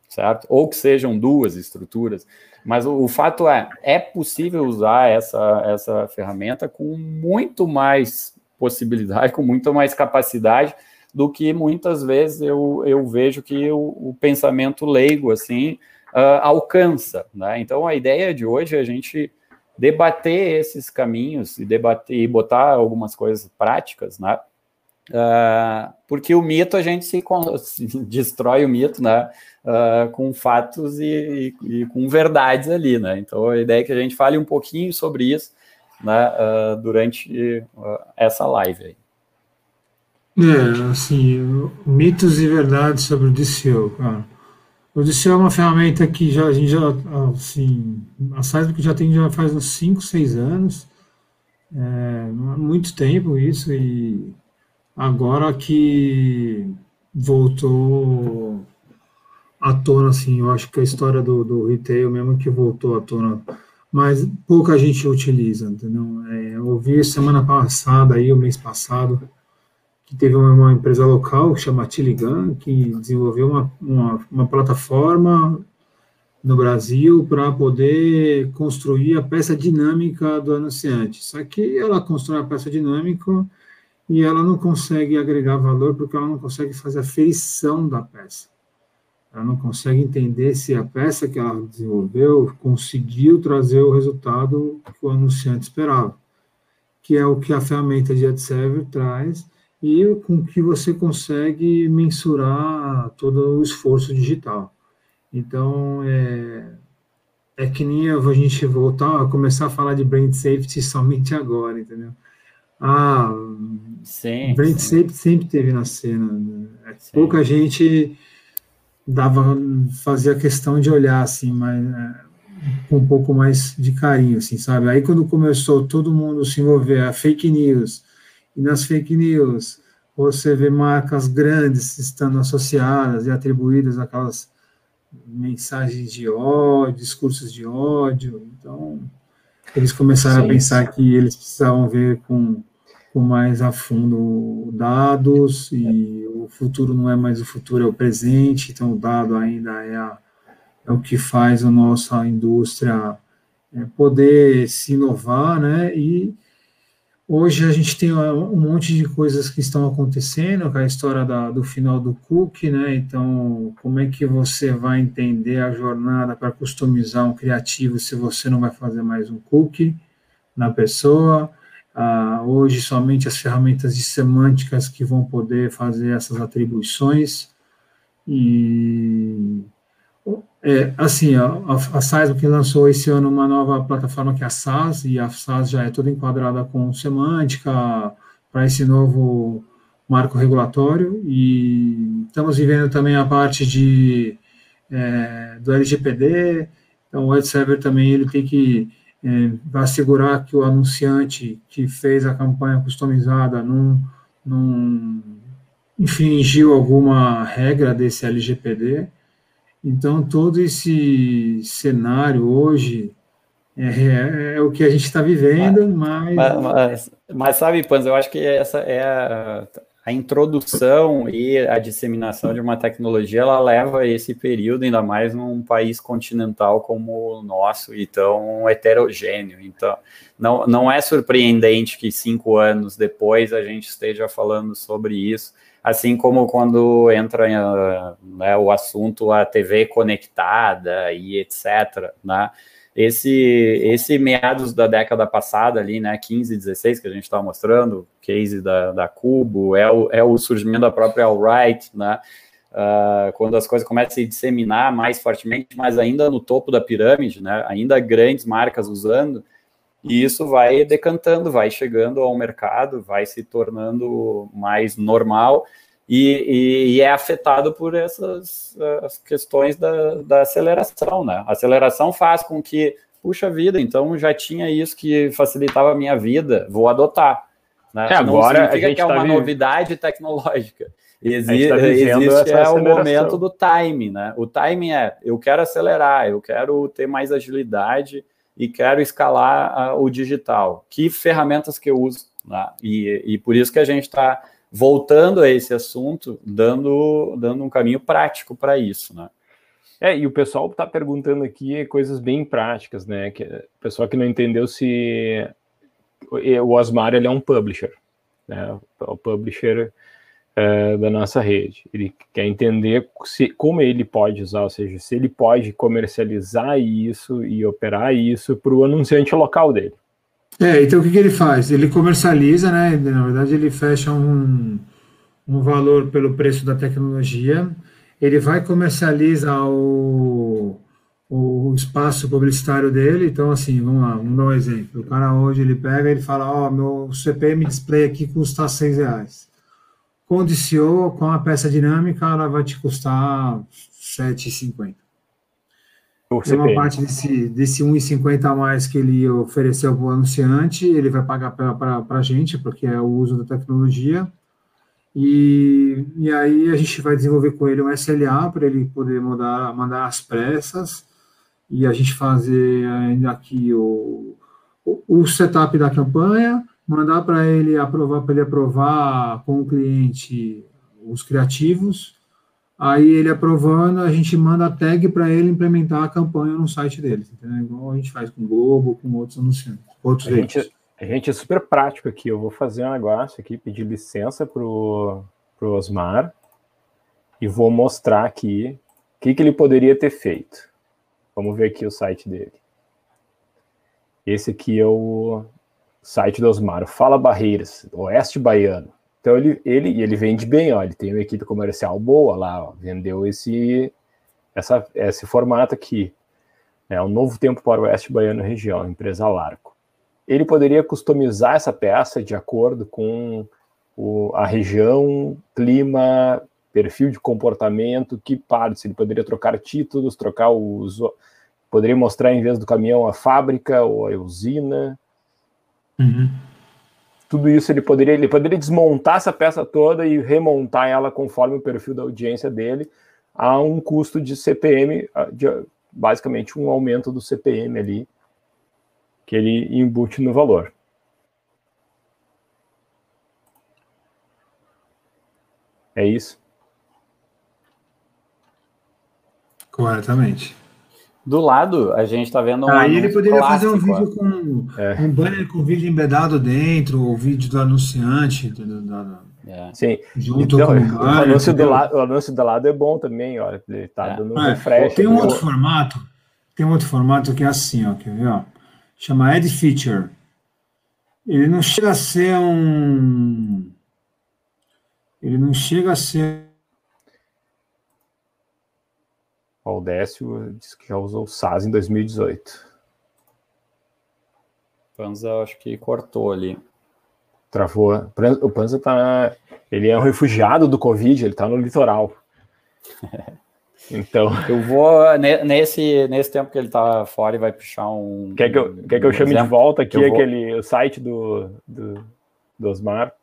certo? Ou que sejam duas estruturas. Mas o, o, fato é, é possível usar essa, essa ferramenta com muito mais possibilidade, *laughs* com muito mais capacidade do que muitas vezes eu, eu vejo que o, o pensamento leigo, assim, uh, alcança, né? Então, a ideia de hoje é a gente debater esses caminhos e debater e botar algumas coisas práticas, né? Uh, porque o mito a gente se, se *laughs* destrói o mito, né? Uh, com fatos e, e, e, com verdades ali, né? Então a ideia é que a gente fale um pouquinho sobre isso, né? Uh, durante essa live aí. É, assim, mitos e verdades sobre o DCO, cara. O DCO é uma ferramenta que já, a gente já, assim, a Seismic já tem já faz uns 5, 6 anos, é, muito tempo isso, e agora que voltou à tona, assim, eu acho que a história do, do retail mesmo que voltou à tona, mas pouca gente utiliza, entendeu? É, eu ouvi semana passada, aí, o mês passado, que teve uma, uma empresa local, que chama Tiligan, que desenvolveu uma, uma, uma plataforma no Brasil para poder construir a peça dinâmica do anunciante. Só que ela constrói a peça dinâmica e ela não consegue agregar valor porque ela não consegue fazer a feição da peça. Ela não consegue entender se a peça que ela desenvolveu conseguiu trazer o resultado que o anunciante esperava, que é o que a ferramenta de AdServer traz e com que você consegue mensurar todo o esforço digital. Então, é, é que nem a gente voltar a começar a falar de brand safety somente agora, entendeu? Ah, sim, Brent sim. Sempre, sempre teve na cena. Né? É pouca gente dava, fazia questão de olhar assim, mas é, com um pouco mais de carinho, assim, sabe? Aí quando começou todo mundo se envolver a fake news, e nas fake news você vê marcas grandes estando associadas e atribuídas aquelas mensagens de ódio, discursos de ódio, então eles começaram Sim. a pensar que eles precisavam ver com, com mais a fundo dados e o futuro não é mais o futuro, é o presente, então o dado ainda é a é o que faz a nossa indústria é, poder se inovar, né? E hoje a gente tem um monte de coisas que estão acontecendo, com a história da, do final do cookie, né? Então, como é que você vai entender a jornada para customizar um criativo se você não vai fazer mais um cookie na pessoa? Ah, hoje, somente as ferramentas de semânticas que vão poder fazer essas atribuições. E é, assim, a, a Seismic lançou esse ano uma nova plataforma que é a SAS, e a SAS já é toda enquadrada com semântica para esse novo marco regulatório, e estamos vivendo também a parte de, é, do LGPD, então o Ad Server também ele tem que é, assegurar que o anunciante que fez a campanha customizada não, não infringiu alguma regra desse LGPD, então, todo esse cenário hoje é, é, o que a gente está vivendo, mas... Mas, mas, mas, sabe, Panz, eu acho que essa é a, a, introdução e a disseminação de uma tecnologia, ela leva esse período, ainda mais num país continental como o nosso e tão heterogêneo. Então, não, não é surpreendente que cinco anos depois a gente esteja falando sobre isso, assim como quando entra né, o assunto a TV conectada e etc. Né? Esse, esse meados da década passada ali, né, 15, 16, que a gente estava mostrando, case da, da Cubo, é o, é o surgimento da própria Alright, né, uh, quando as coisas começam a se disseminar mais fortemente, mas ainda no topo da pirâmide, né, ainda grandes marcas usando, e isso vai decantando, vai chegando ao mercado, vai se tornando mais normal e, e, e é afetado por essas questões da, da aceleração, né? A aceleração faz com que, puxa vida, então já tinha isso que facilitava a minha vida, vou adotar. Né? É, agora a gente que é uma novidade tecnológica. Exi tá existe é o momento do time, né? O time é eu quero acelerar, eu quero ter mais agilidade e quero escalar uh, o digital. Que ferramentas que eu uso? Né? E, e por isso que a gente está voltando a esse assunto, dando, dando um caminho prático para isso, né? É, e o pessoal está perguntando aqui coisas bem práticas, né? Que, o pessoal que não entendeu se o Osmar ele é um publisher, né? O publisher é, da nossa rede. Ele quer entender se, como ele pode usar, ou seja, se ele pode comercializar isso e operar isso para o anunciante local dele. É, então o que, que ele faz? Ele comercializa, né? Na verdade, ele fecha um, um valor pelo preço da tecnologia, ele vai comercializa o, o espaço publicitário dele. Então, assim, vamos lá, vamos dar um exemplo. O cara hoje ele pega e fala: Ó, oh, meu CPM display aqui custa 6 reais. DCO, com a peça dinâmica, ela vai te custar 7,50. Tem uma parte desse, desse 1,50 a mais que ele ofereceu para o anunciante, ele vai pagar para a gente, porque é o uso da tecnologia. E, e aí a gente vai desenvolver com ele um SLA para ele poder mandar, mandar as pressas e a gente fazer ainda aqui o, o, o setup da campanha, mandar para ele aprovar, para ele aprovar com o cliente os criativos Aí ele aprovando, a gente manda a tag para ele implementar a campanha no site deles, entendeu? Igual a gente faz com o Globo, com outros anunciantes, outros a gente, a gente é super prático aqui. Eu vou fazer um negócio aqui, pedir licença pro, pro Osmar e vou mostrar aqui o que, que ele poderia ter feito. Vamos ver aqui o site dele. Esse aqui é o site do Osmar, Fala Barreiras, Oeste Baiano. Então ele, ele, ele vende bem, ó, ele tem uma equipe comercial boa lá, ó, vendeu esse, essa, esse formato aqui, é um novo tempo para o Oeste Baiano região, empresa Larco. Ele poderia customizar essa peça de acordo com o, a região, clima, perfil de comportamento, que partes, ele poderia trocar títulos, trocar os, poderia mostrar em vez do caminhão a fábrica ou a usina. Uhum. Tudo isso ele poderia, ele poderia desmontar essa peça toda e remontar ela conforme o perfil da audiência dele a um custo de CPM, de, basicamente um aumento do CPM ali que ele embute no valor. É isso? Corretamente. Do lado, a gente está vendo um. Aí ele poderia clássico, fazer um vídeo com é. um banner com vídeo embedado dentro, o vídeo do anunciante. Do, do, é. Sim. Junto então, com o, anúncio do lado, o anúncio do lado é bom também, ó. Ele tá é. dando um é. refresh. Tem um outro formato, tem um outro formato que é assim, ó, quer ver, ó? Chama Add Feature. Ele não chega a ser um. Ele não chega a ser O Décio disse que já usou o SAS em 2018. Panza, acho que cortou ali. Travou. O Panza tá. Ele é um refugiado do Covid, ele tá no litoral. *laughs* Então. Eu vou. Nesse, nesse tempo que ele tá fora e vai puxar um. Quer que eu, quer que eu chame exemplo? de volta aqui eu aquele vou... o site do, do, do Osmar?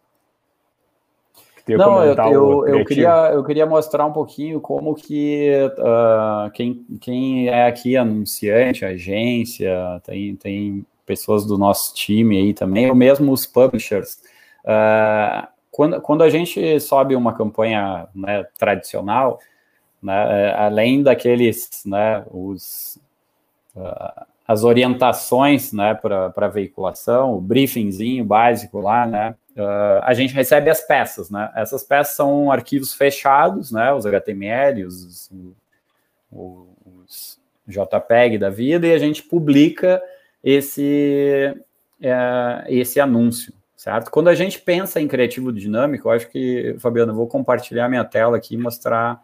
Não, eu, eu, eu, queria, eu queria mostrar um pouquinho como que uh, quem, quem é aqui anunciante, agência, tem, tem pessoas do nosso time aí também, ou mesmo os publishers. Uh, quando, quando a gente sobe uma campanha né, tradicional, né, além daqueles, né, os, uh, as orientações né, para veiculação, o briefingzinho básico lá, né, uh, a gente recebe as peças, né? Essas peças são arquivos fechados, né? Os HTML, os, os JPEG da vida, e a gente publica esse, uh, esse anúncio, certo? Quando a gente pensa em criativo dinâmico, eu acho que, Fabiano, eu vou compartilhar minha tela aqui e mostrar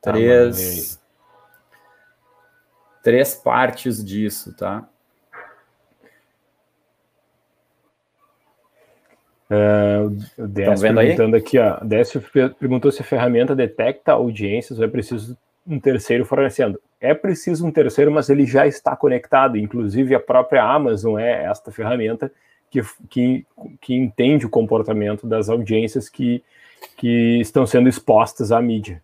tá, três, três partes disso, tá? Uh, o Décio perguntando aí? aqui, ó. Décio perguntou se a ferramenta detecta audiências ou é preciso um terceiro fornecendo. É preciso um terceiro, mas ele já está conectado. Inclusive, a própria Amazon é esta ferramenta que, que, que entende o comportamento das audiências que, que estão sendo expostas à mídia.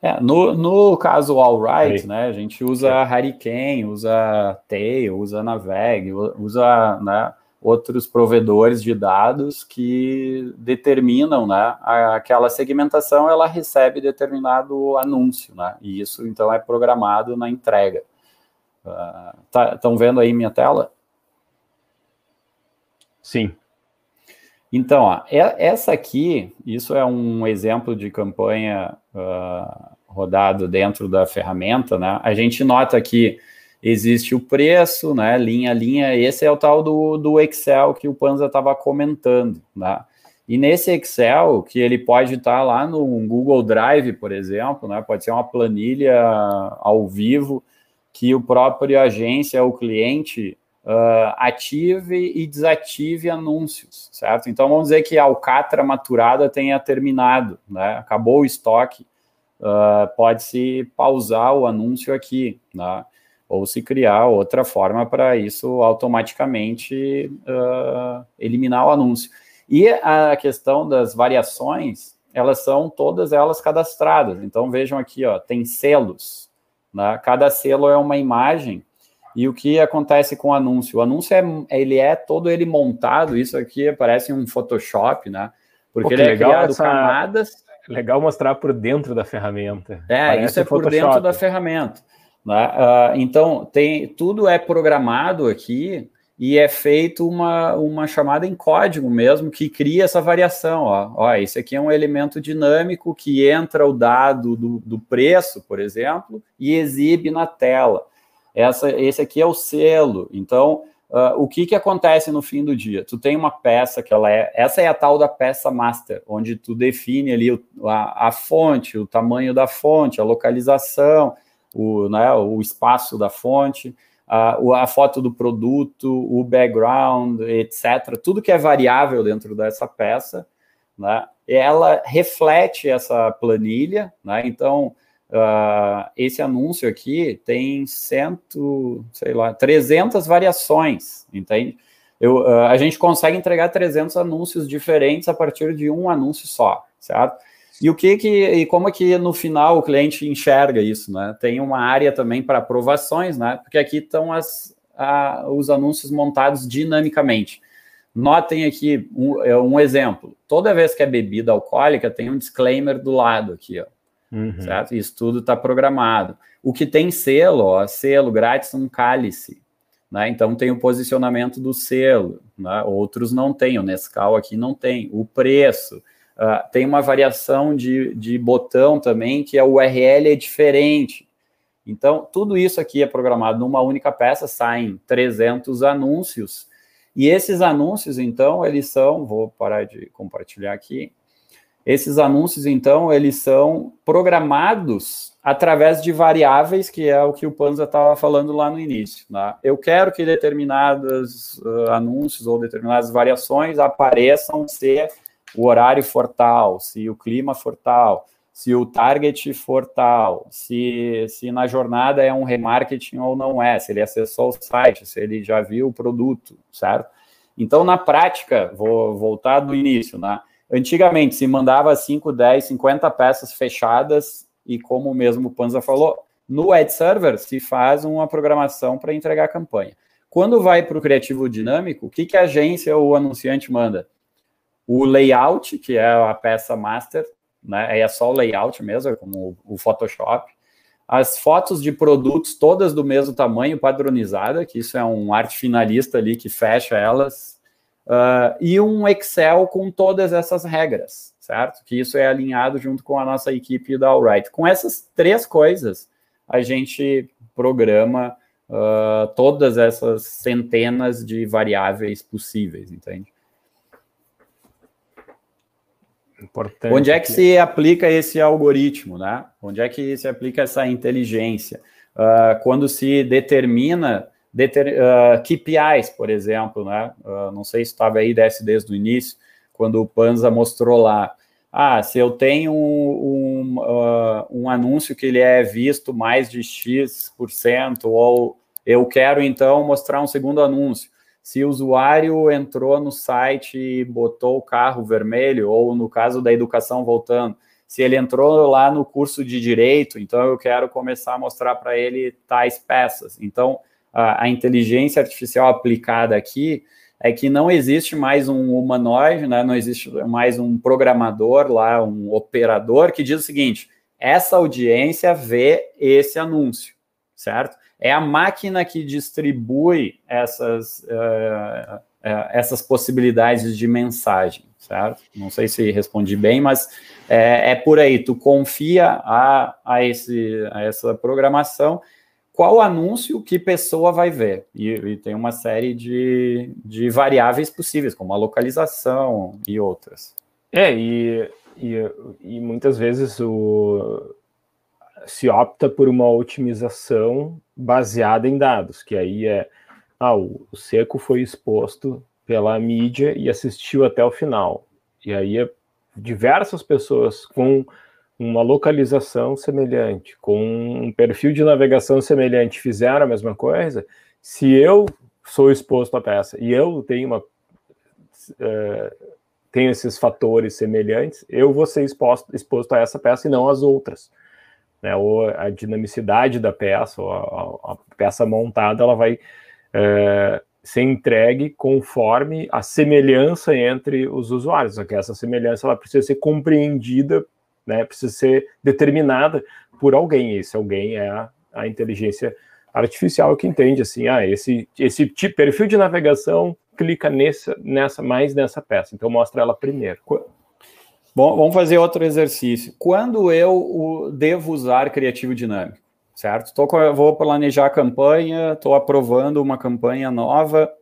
É, no, no caso Alright, né, a gente usa é. Hurricane, usa Tail, usa Naveg, usa né, outros provedores de dados que determinam, né, aquela segmentação, ela recebe determinado anúncio, né, e isso então é programado na entrega. Estão uh, tá, vendo aí minha tela? Sim. Então, ó, essa aqui, isso é um exemplo de campanha uh, rodado dentro da ferramenta, né? A gente nota que existe o preço, né, linha a linha, esse é o tal do, do Excel que o Panza estava comentando, né? E nesse Excel, que ele pode estar tá lá no Google Drive, por exemplo, né, pode ser uma planilha ao vivo, que o próprio agência, o cliente, uh, ative e desative anúncios, certo? Então, vamos dizer que a alcatra maturada tenha terminado, né, acabou o estoque, uh, pode-se pausar o anúncio aqui, né? Ou se criar outra forma para isso automaticamente uh, eliminar o anúncio. E a questão das variações, elas são todas elas cadastradas. Então vejam aqui, ó, tem selos. Né? Cada selo é uma imagem. E o que acontece com o anúncio? O anúncio é, ele é todo ele montado. Isso aqui parece um Photoshop, né? Porque Pô, ele é criado essa... camadas. Legal mostrar por dentro da ferramenta. É, parece isso é por dentro da ferramenta. Né? Uh, então, tem, tudo é programado aqui e é feito uma, uma chamada em código mesmo que cria essa variação. Ó. Ó, esse aqui é um elemento dinâmico que entra o dado do, do preço, por exemplo, e exibe na tela. Essa, esse aqui é o selo. Então, uh, o que, que acontece no fim do dia? Tu tem uma peça que ela é. Essa é a tal da peça master, onde tu define ali o, a, a fonte, o tamanho da fonte, a localização o, né, o espaço da fonte, a, a foto do produto, o background, etc. Tudo que é variável dentro dessa peça, né, ela reflete essa planilha, né, então uh, esse anúncio aqui tem cento, sei lá, 300 variações, entende? Eu, uh, a gente consegue entregar 300 anúncios diferentes a partir de um anúncio só, certo? E o que que e como é que no final o cliente enxerga isso, né? Tem uma área também para aprovações, né? Porque aqui estão as, a, os anúncios montados dinamicamente. Notem aqui um, é um, exemplo. Toda vez que é bebida alcoólica, tem um disclaimer do lado aqui, ó. Uhum. Certo? Isso tudo está programado. O que tem selo, ó, selo grátis um cálice. Né? Então tem o posicionamento do selo, né? outros não tem, o Nescau aqui não tem. O preço, uh, tem uma variação de, de botão também, que a URL é diferente. Então, tudo isso aqui é programado numa única peça, saem 300 anúncios, e esses anúncios, então, eles são, vou parar de compartilhar aqui, esses anúncios, então, eles são programados através de variáveis, que é o que o Panza estava falando lá no início. Né? Eu quero que determinados uh, anúncios ou determinadas variações apareçam se o horário for tal, se o clima for tal, se o target for tal, se, se na jornada é um remarketing ou não é, se ele acessou o site, se ele já viu o produto, certo? Então, na prática, vou voltar do início, né? Antigamente se mandava 5, 10, 50 peças fechadas e como o mesmo Panza falou, no Ad Server se faz uma programação para entregar a campanha. Quando vai para o criativo dinâmico, o que, que a agência ou o anunciante manda? O layout, que é a peça master, né? É só o layout mesmo, é como o Photoshop. As fotos de produtos todas do mesmo tamanho, padronizada, que isso é um arte finalista ali que fecha elas, uh, e um Excel com todas essas regras, certo? Que isso é alinhado junto com a nossa equipe da Alright. Com essas três coisas, a gente programa uh, todas essas centenas de variáveis possíveis, entende? Importante. Onde é que se aplica esse algoritmo, né? Onde é que se aplica essa inteligência? Uh, quando se determina deter, uh, ah, KPIs, por exemplo, né? Uh, não sei se estava aí desce desde o início, quando o Panza mostrou lá. Ah, se eu tenho um, um, um anúncio que ele é visto mais de X%, ou eu quero então mostrar um segundo anúncio se o usuário entrou no site e botou o carro vermelho, ou no caso da educação voltando, se ele entrou lá no curso de direito, então eu quero começar a mostrar para ele tais peças. Então, a, a, inteligência artificial aplicada aqui é que não existe mais um humanoide, né? não existe mais um programador lá, um operador que diz o seguinte: essa audiência vê esse anúncio, certo? É a máquina que distribui essas, uh, uh, essas possibilidades de mensagem, certo? Não sei se respondi bem, mas é, é por aí. Tu confia a, a, esse, a essa programação qual anúncio que pessoa vai ver. E, e, tem uma série de, de variáveis possíveis, como a localização e outras. É, e, e, e muitas vezes o, se opta por uma otimização baseada em dados, que aí é ah, o, seco foi exposto pela mídia e assistiu até o final. E aí é diversas pessoas com uma localização semelhante, com um perfil de navegação semelhante, fizeram a mesma coisa. Se eu sou exposto à peça e eu tenho uma uh, tenho esses fatores semelhantes, eu vou ser exposto, exposto a essa peça e não às outras né, ou a dinamicidade da peça, ou a, a peça montada, ela vai é, ser entregue conforme a semelhança entre os usuários. Só que essa semelhança ela precisa ser compreendida, né, precisa ser determinada por alguém. Esse alguém é a, a inteligência artificial que entende assim, ah, esse, esse tipo, perfil de navegação clica nessa, nessa mais nessa peça, então mostra ela primeiro. Bom, vamos fazer outro exercício. Quando eu devo usar criativo dinâmico, certo? Tô, vou planejar a campanha, estou aprovando uma campanha nova,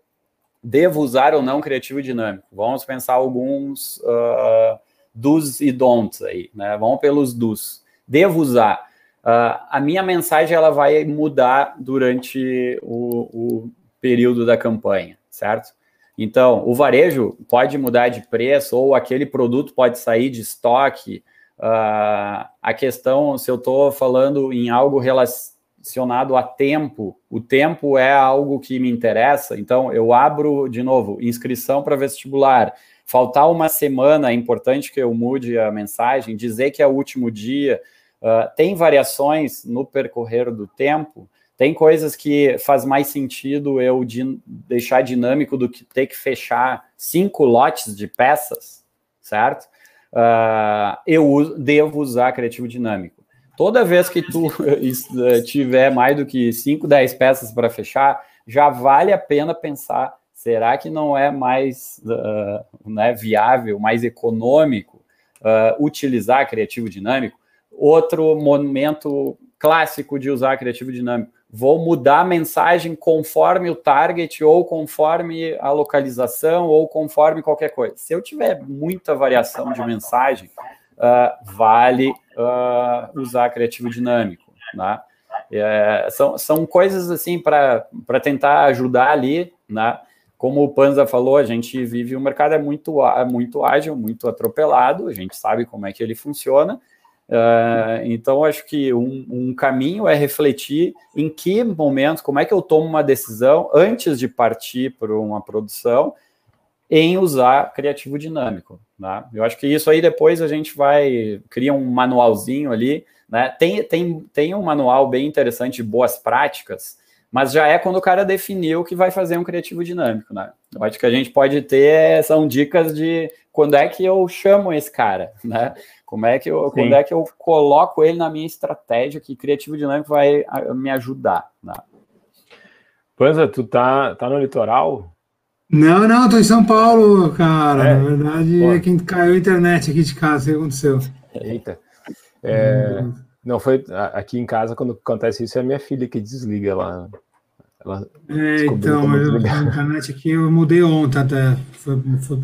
devo usar ou não criativo dinâmico? Vamos pensar alguns uh, dos e don'ts aí, né? Vamos pelos dos. Devo usar. Uh, a minha mensagem ela vai mudar durante o, o período da campanha, certo? Então, o varejo pode mudar de preço ou aquele produto pode sair de estoque. uh, a questão, se eu estou falando em algo relacionado a tempo, o tempo é algo que me interessa, então eu abro, de novo, inscrição para vestibular, faltar uma semana, é importante que eu mude a mensagem, dizer que é o último dia, uh, tem variações no percorrer do tempo, tem coisas que faz mais sentido eu de deixar dinâmico do que ter que fechar cinco lotes de peças, certo? Uh, eu devo usar criativo dinâmico. Toda vez que tu *laughs* tiver mais do que 5, 10 peças para fechar, já vale a pena pensar: será que não é mais uh, né, viável, mais econômico uh, utilizar criativo dinâmico? Outro momento clássico de usar criativo dinâmico vou mudar a mensagem conforme o target, ou conforme a localização, ou conforme qualquer coisa. Se eu tiver muita variação de mensagem, uh, vale uh, usar criativo dinâmico. Né? É, são, são coisas assim para tentar ajudar ali, né? Como o Panza falou, a gente vive um mercado é muito, é muito ágil, muito atropelado, a gente sabe como é que ele funciona, Uh, então, acho que um, um, caminho é refletir em que momento, como é que eu tomo uma decisão antes de partir para uma produção em usar criativo dinâmico. Né? Eu acho que isso aí depois a gente vai criar um manualzinho ali. Né? Tem, tem, tem um manual bem interessante de boas práticas, mas já é quando o cara definiu que vai fazer um criativo dinâmico. Né? Eu acho que a gente pode ter são dicas de quando é que eu chamo esse cara, né? Como é que eu, quando é que eu coloco ele na minha estratégia que criativo dinâmico vai me ajudar? Né? Panza, tu tá, tá no litoral? Não, não, tô em São Paulo, cara. É? Na verdade, Pô. é quem caiu a internet aqui de casa, o que aconteceu? Eita. É, não foi aqui em casa quando acontece isso é a minha filha que desliga lá. Ela é, então, eu, a internet aqui eu mudei ontem até. Foi, foi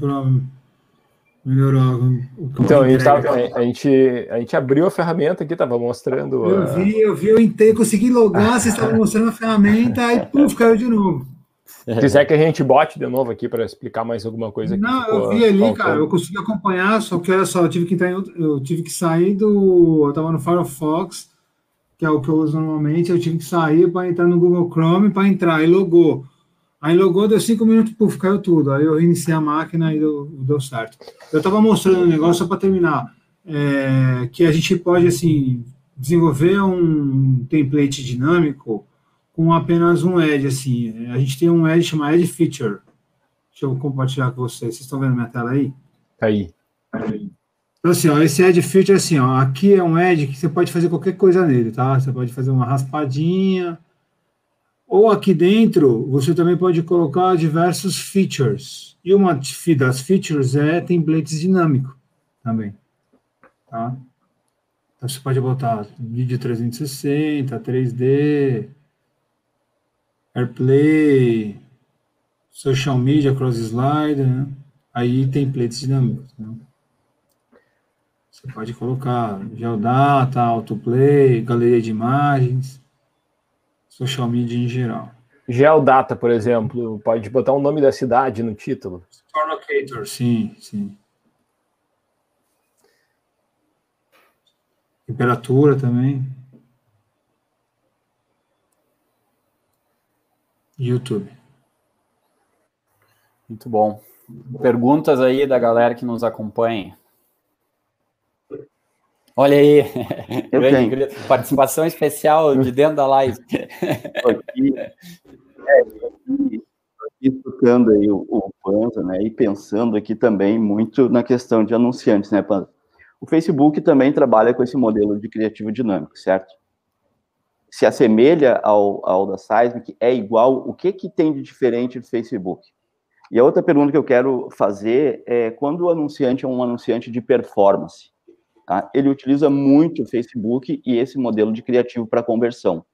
para melhorou. Então, a gente, tava, a, gente, a gente abriu a ferramenta aqui, estava mostrando. Eu vi, eu vi, eu entrei, consegui logar, *laughs* vocês estavam mostrando a ferramenta, aí puf, caiu de novo. Se quiser que a gente bote de novo aqui para explicar mais alguma coisa aqui. Não, eu vi ali, cara, eu consegui acompanhar, só que olha só, eu tive que entrar em, eu tive que sair do. Eu estava no Firefox, que é o que eu uso normalmente, eu tive que sair para entrar no Google Chrome para entrar, e logou. Aí logou, deu cinco minutos, puf, caiu tudo. Aí eu reiniciei a máquina e deu, deu certo. Eu estava mostrando um negócio, só para terminar, é, que a gente pode, assim, desenvolver um template dinâmico com apenas um edge, assim. A gente tem um edge chamado Edge Feature. Deixa eu compartilhar com vocês. Vocês estão vendo minha tela aí? Tá aí. Então, assim, ó, esse Edge Feature, assim, ó, aqui é um edge que você pode fazer qualquer coisa nele, tá? Você pode fazer uma raspadinha, ou aqui dentro, você também pode colocar diversos features. E uma das features é templates dinâmico também. Tá? Então, você pode botar vídeo 360, 3D, AirPlay, social media cross slide, né? aí templates dinâmicos. Né? Você pode colocar geodata, autoplay, galeria de imagens social media em geral. Geodata, por exemplo, pode botar o nome da cidade no título. Store Locator, sim, sim. Temperatura também. YouTube. Muito bom. Perguntas aí da galera que nos acompanha. Olha aí, participação especial de dentro da live. aqui, é, aqui, escutando aí o, o Panza, né, e pensando aqui também muito na questão de anunciantes, né, Panza? O Facebook também trabalha com esse modelo de criativo dinâmico, certo? Se assemelha ao, ao da Seismic, é igual, o que que tem de diferente do Facebook? E a outra pergunta que eu quero fazer é, quando o anunciante é um anunciante de performance, Tá? Ele utiliza muito o Facebook e esse modelo de criativo para conversão.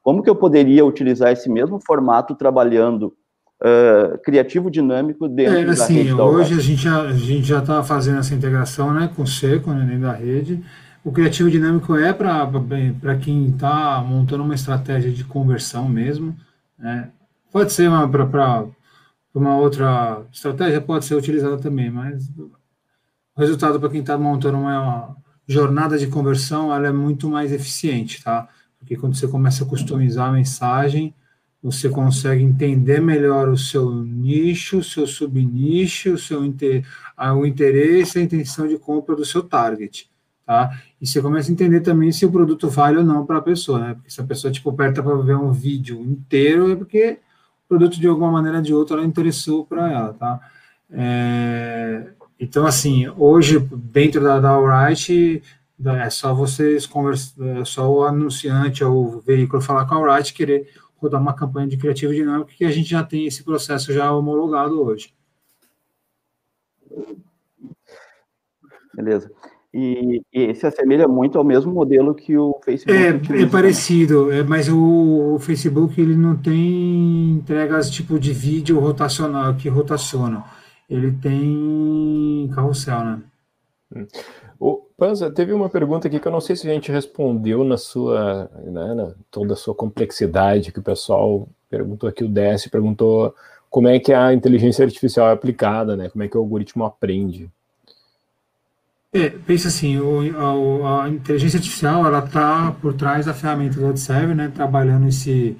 Como que eu poderia utilizar esse mesmo formato trabalhando uh, criativo dinâmico dentro é, assim, da rede da Hoje a gente já a gente já está fazendo essa integração, né, com o Seco, né, dentro da rede. O criativo dinâmico é para quem está montando uma estratégia de conversão mesmo. Né? Pode ser para uma outra estratégia, pode ser utilizada também, mas resultado para quem está montando uma, jornada de conversão ela é muito mais eficiente, tá? Porque quando você começa a customizar a mensagem, você consegue entender melhor o seu nicho, o seu subnicho, o seu inter... o interesse, a intenção de compra do seu target, tá? E você começa a entender também se o produto vale ou não para a pessoa, né? Porque se a pessoa tipo aperta para ver um vídeo inteiro é porque o produto de alguma maneira ou de outra ela interessou para ela, tá? É... Então assim, hoje dentro da, da Alright é só vocês conversar, é só o anunciante ou o veículo falar com a Alright querer rodar uma campanha de criativo dinâmico que a gente já tem esse processo já homologado hoje. Beleza. E, e se assemelha muito ao mesmo modelo que o Facebook. É, é parecido, é, mas o, o, Facebook ele não tem entregas tipo de vídeo rotacional que rotacionam. Ele tem carrossel, né? Hum. O Panza, teve uma pergunta aqui que eu não sei se a gente respondeu na sua, né, na toda a sua complexidade, que o pessoal perguntou aqui, o DS perguntou como é que a inteligência artificial é aplicada, né? Como é que o algoritmo aprende? É, pensa assim, o, a, a, inteligência artificial ela está por trás da ferramenta do AdServe, né? Trabalhando esse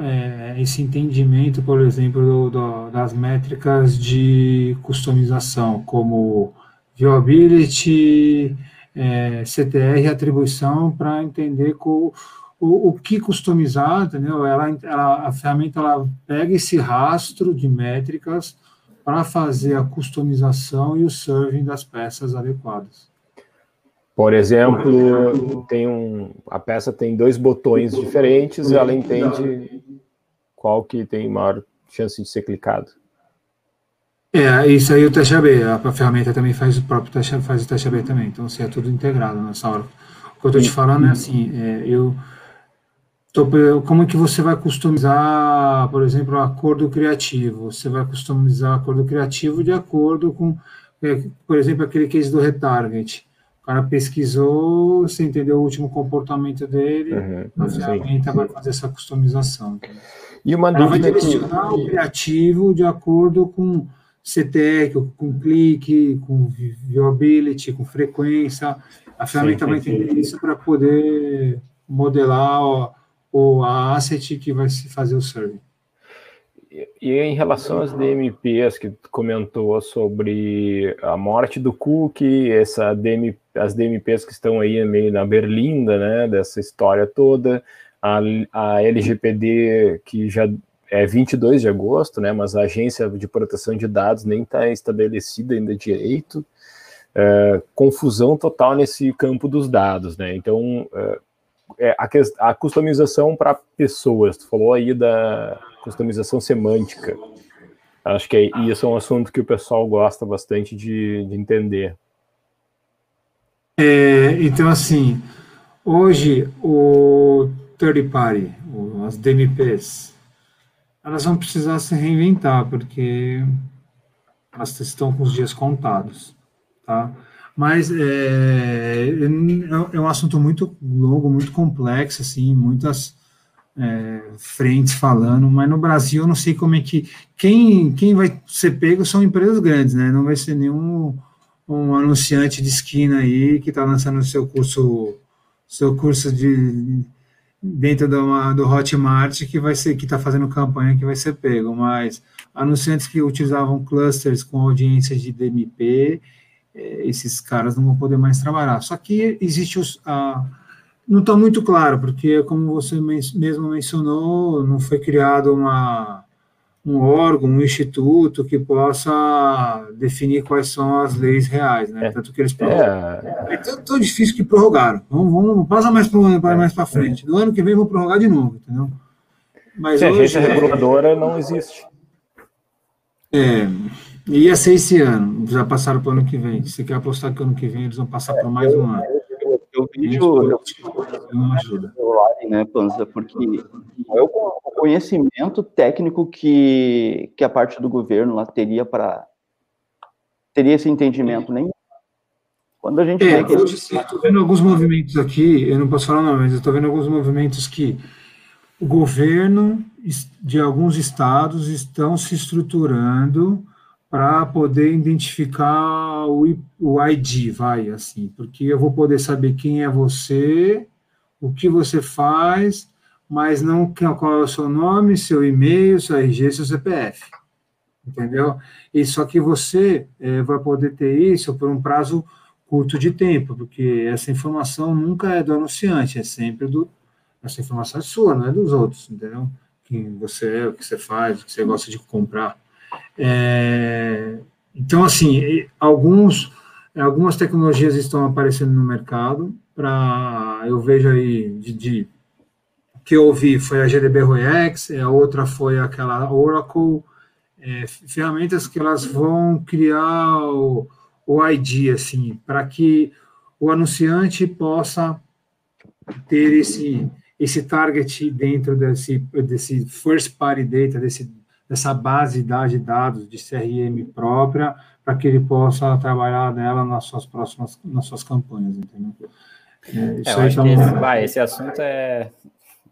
é, esse entendimento, por exemplo, do, do, das métricas de customização, como viewability, é, CTR, atribuição, para entender o, o, o, que customizar, entendeu? Ela, ela, a ferramenta ela pega esse rastro de métricas para fazer a customização e o serving das peças adequadas. Por exemplo, tem um, a peça tem dois botões diferentes e ela entende qual que tem maior chance de ser clicado. É, isso aí o teste AB, a, ferramenta também faz o próprio teste, faz o teste AB também, então assim, é tudo integrado nessa hora. O que eu estou te falando é assim, é, eu tô, como é que você vai customizar, por exemplo, acordo criativo? Você vai customizar acordo criativo de acordo com, é, por exemplo, aquele case do retarget. O cara pesquisou, você entendeu o último comportamento dele, uhum, a ferramenta vai fazer essa customização. E uma Ela vai direcionar que... o criativo de acordo com CTE, com clique, com viewability, com frequência. A ferramenta sim, vai entender sim. isso para poder modelar o, o, asset que vai se fazer o survey. E em relação às DMPs que comentou sobre a morte do cookie, essa DM, as DMPs que estão aí meio na berlinda, né, dessa história toda, a, a LGPD que já é 22 de agosto, né, mas a Agência de Proteção de Dados nem está estabelecida ainda direito, é, confusão total nesse campo dos dados, né, então é, a, a customização para pessoas, tu falou aí da customização semântica, acho que é, isso é um assunto que o pessoal gosta bastante de, de entender. É, então, assim, hoje o third party, as DMPs, elas vão precisar se reinventar, porque elas estão com os dias contados, tá? Mas é, é, é um assunto muito longo, muito complexo, assim, muitas é, frentes falando, mas no Brasil eu não sei como é que. Quem, quem vai ser pego são empresas grandes, né? Não vai ser nenhum um anunciante de esquina aí que está lançando seu curso, seu curso de dentro do, do Hotmart que vai ser que está fazendo campanha que vai ser pego, mas anunciantes que utilizavam clusters com audiências de DMP, é, esses caras não vão poder mais trabalhar. Só que existe os a, não está muito claro, porque como você mesmo mencionou, não foi criado uma um órgão, um instituto que possa definir quais são as leis reais, né? É. Tanto que eles prorrogaram. É, é tão, tão, difícil que prorrogaram. Vamos, vamos passa mais para mais para frente. No ano que vem vão prorrogar de novo, entendeu? Mas Sim, hoje, a agência reguladora não existe. É, ia ser esse ano, já passaram para o ano que vem. Se você quer apostar que ano que vem eles vão passar por mais um ano. Eu vi não ajuda. Né, Panza, porque é o conhecimento técnico que, que a parte do governo lá teria para teria esse entendimento nem quando a gente é, eu estou vendo alguns movimentos aqui, eu não posso falar não, mas eu estou vendo alguns movimentos que o governo de alguns estados estão se estruturando para poder identificar o, o ID, vai, assim, porque eu vou poder saber quem é você, o que você faz, mas não qual é o seu nome, seu e-mail, seu RG, seu CPF, entendeu? E só que você é, vai poder ter isso por um prazo curto de tempo, porque essa informação nunca é do anunciante, é sempre do essa informação é sua, não é dos outros, entendeu? Quem você é, o que você faz, o que você gosta de comprar. É, então, assim, alguns, algumas tecnologias estão aparecendo no mercado, para eu vejo aí de, de que eu ouvi foi a GDB Royex, a outra foi aquela Oracle, é, ferramentas que elas vão criar o, o ID, assim, para que o anunciante possa ter esse, esse target dentro desse, desse first party data, desse dessa base de dados de CRM própria, para que ele possa trabalhar nela nas suas próximas, nas suas campanhas, entendeu? É, isso é, aí tá esse, vai, esse assunto é,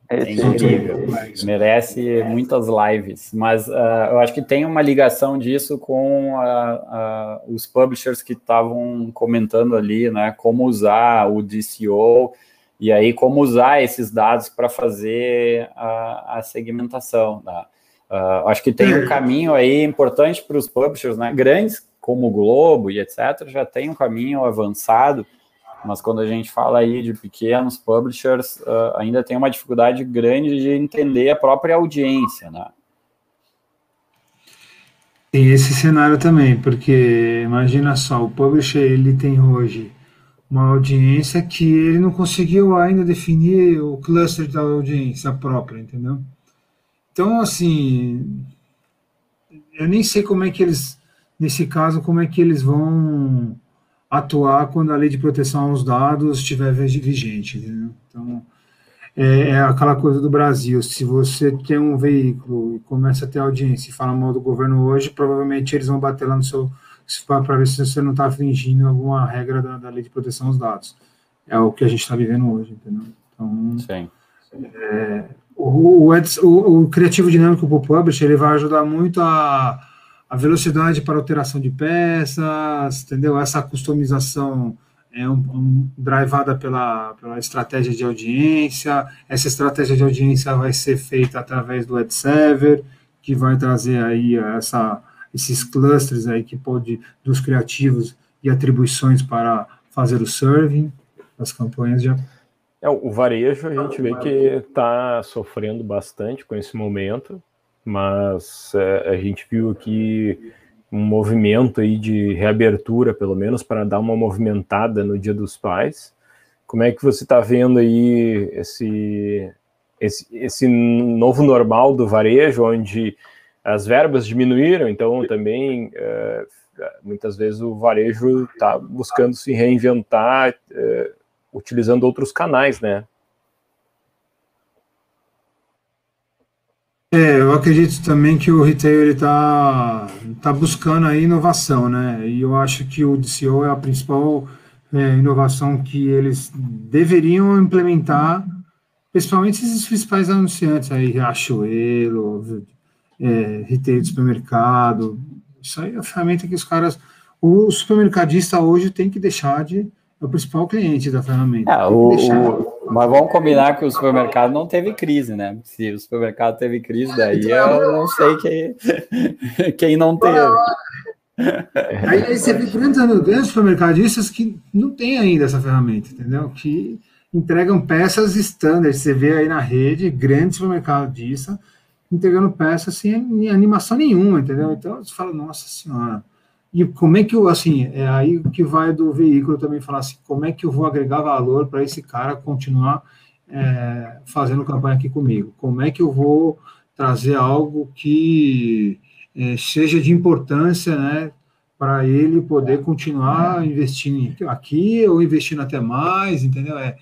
é incrível, merece muitas lives, mas uh, eu acho que tem uma ligação disso com uh, uh, os publishers que estavam comentando ali, né, como usar o DCO e aí como usar esses dados para fazer a, a segmentação, tá? Uh, acho que tem um caminho aí importante para os publishers, né? Grandes como o Globo e etc. já tem um caminho avançado, mas quando a gente fala aí de pequenos publishers, uh, ainda tem uma dificuldade grande de entender a própria audiência, né? Tem esse cenário também, porque imagina só, o publisher ele tem hoje uma audiência que ele não conseguiu ainda definir o cluster da audiência própria, entendeu? Então, assim, eu nem sei como é que eles, nesse caso, como é que eles vão atuar quando a lei de proteção aos dados estiver vigente. Entendeu? Então, é, é, aquela coisa do Brasil. Se você tem um veículo e começa a ter audiência e fala mal do governo hoje, provavelmente eles vão bater lá no seu para ver se você não está infringindo alguma regra da, da, lei de proteção aos dados. É o que a gente está vivendo hoje, entendeu? Então, Sim. É, o, o, o, criativo dinâmico para o publisher ele vai ajudar muito a, a velocidade para alteração de peças, entendeu? Essa customização é um, um, drivada pela, pela estratégia de audiência. Essa estratégia de audiência vai ser feita através do ad server, que vai trazer aí essa, esses clusters aí que pode dos criativos e atribuições para fazer o serving das campanhas de é, o varejo a gente vê que está sofrendo bastante com esse momento, mas é, a gente viu aqui um movimento aí de reabertura, pelo menos, para dar uma movimentada no Dia dos Pais. Como é que você está vendo aí esse, esse, esse novo normal do varejo, onde as verbas diminuíram, então também é, muitas vezes o varejo está buscando se reinventar, é, utilizando outros canais, né? É, eu acredito também que o retail está tá buscando a inovação, né? E eu acho que o DCO é a principal é, inovação que eles deveriam implementar, principalmente esses principais anunciantes aí, Riachuelo, é, retail de supermercado. Isso aí é a ferramenta que os caras. O supermercadista hoje tem que deixar de é o principal cliente da ferramenta. É, o, o, mas vamos combinar que o supermercado não teve crise, né? Se o supermercado teve crise, daí então, eu não sei quem, *laughs* quem não teve. Aí, aí você vê grandes, grandes supermercadistas que não tem ainda essa ferramenta, entendeu? Que entregam peças standard. Você vê aí na rede, grandes supermercadistas entregando peças sem animação nenhuma, entendeu? Então você fala, nossa senhora e como é que eu, assim, é aí que vai do veículo também falar assim, como é que eu vou agregar valor para esse cara continuar é, fazendo campanha aqui comigo? Como é que eu vou trazer algo que é, seja de importância, né, para ele poder continuar investindo aqui ou investindo até mais, entendeu? É,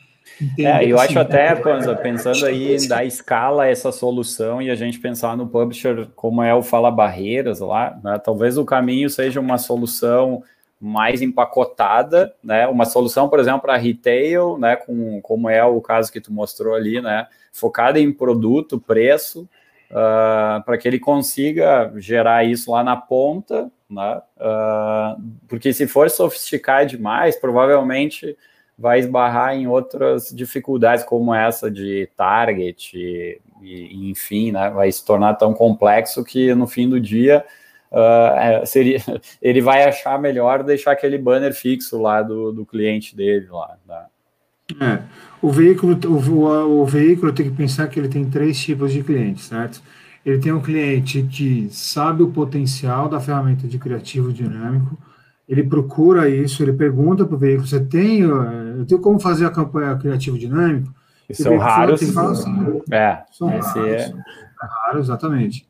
é, eu acho até, Panza, pensando aí em dar escala essa solução e a gente pensar no publisher como é o Fala Barreiras lá, né? talvez o caminho seja uma solução mais empacotada, né? Uma solução, por exemplo, para retail, né? Com, como é o caso que tu mostrou ali, né? Focada em produto, preço, uh, para que ele consiga gerar isso lá na ponta, né? Uh, porque se for sofisticar demais, provavelmente vai esbarrar em outras dificuldades como essa de target e, e enfim, né? Vai se tornar tão complexo que no fim do dia uh, seria, *laughs* ele vai achar melhor deixar aquele banner fixo lá do, do cliente dele lá. Né? É, o veículo, o, o, veículo tem que pensar que ele tem três tipos de clientes, certo? Ele tem um cliente que sabe o potencial da ferramenta de criativo dinâmico, ele procura isso, ele pergunta para o veículo, você tem, eu tenho como fazer a campanha criativo dinâmico? E são raros. Fala, assim, é, são raros, é... raros, exatamente.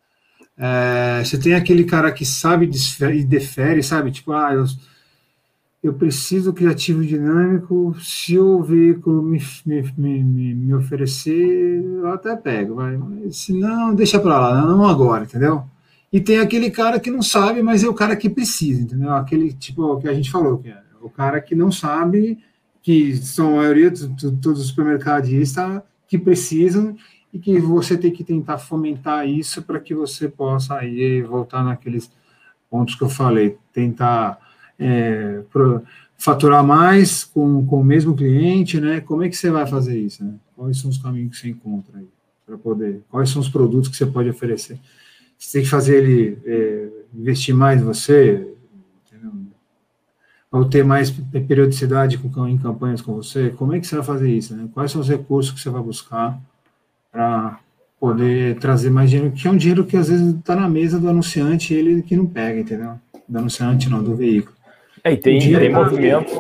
É, você tem aquele cara que sabe e defere, sabe? Tipo, ah, eu, eu preciso criativo dinâmico, se o veículo me, me, me, me oferecer, eu até pego, vai. Se não, deixa para lá, não agora, entendeu? E tem aquele cara que não sabe, mas é o cara que precisa, entendeu? Aquele tipo que a gente falou, que é o cara que não sabe, que são a maioria de todos os supermercadistas que precisam e que você tem que tentar fomentar isso para que você possa aí voltar naqueles pontos que eu falei, tentar é, pro, faturar mais com, com o mesmo cliente, né? Como é que você vai fazer isso? Né? Quais são os caminhos que você encontra aí para poder? Quais são os produtos que você pode oferecer? Você tem que fazer ele é, investir mais em você, entendeu? ou ter mais periodicidade com, em campanhas com você. Como é que você vai fazer isso? Né? Quais são os recursos que você vai buscar? para poder trazer mais dinheiro, que é um dinheiro que às vezes está na mesa do anunciante e ele que não pega, entendeu? Do anunciante não, do veículo. É, e tem, tem tá movimentos.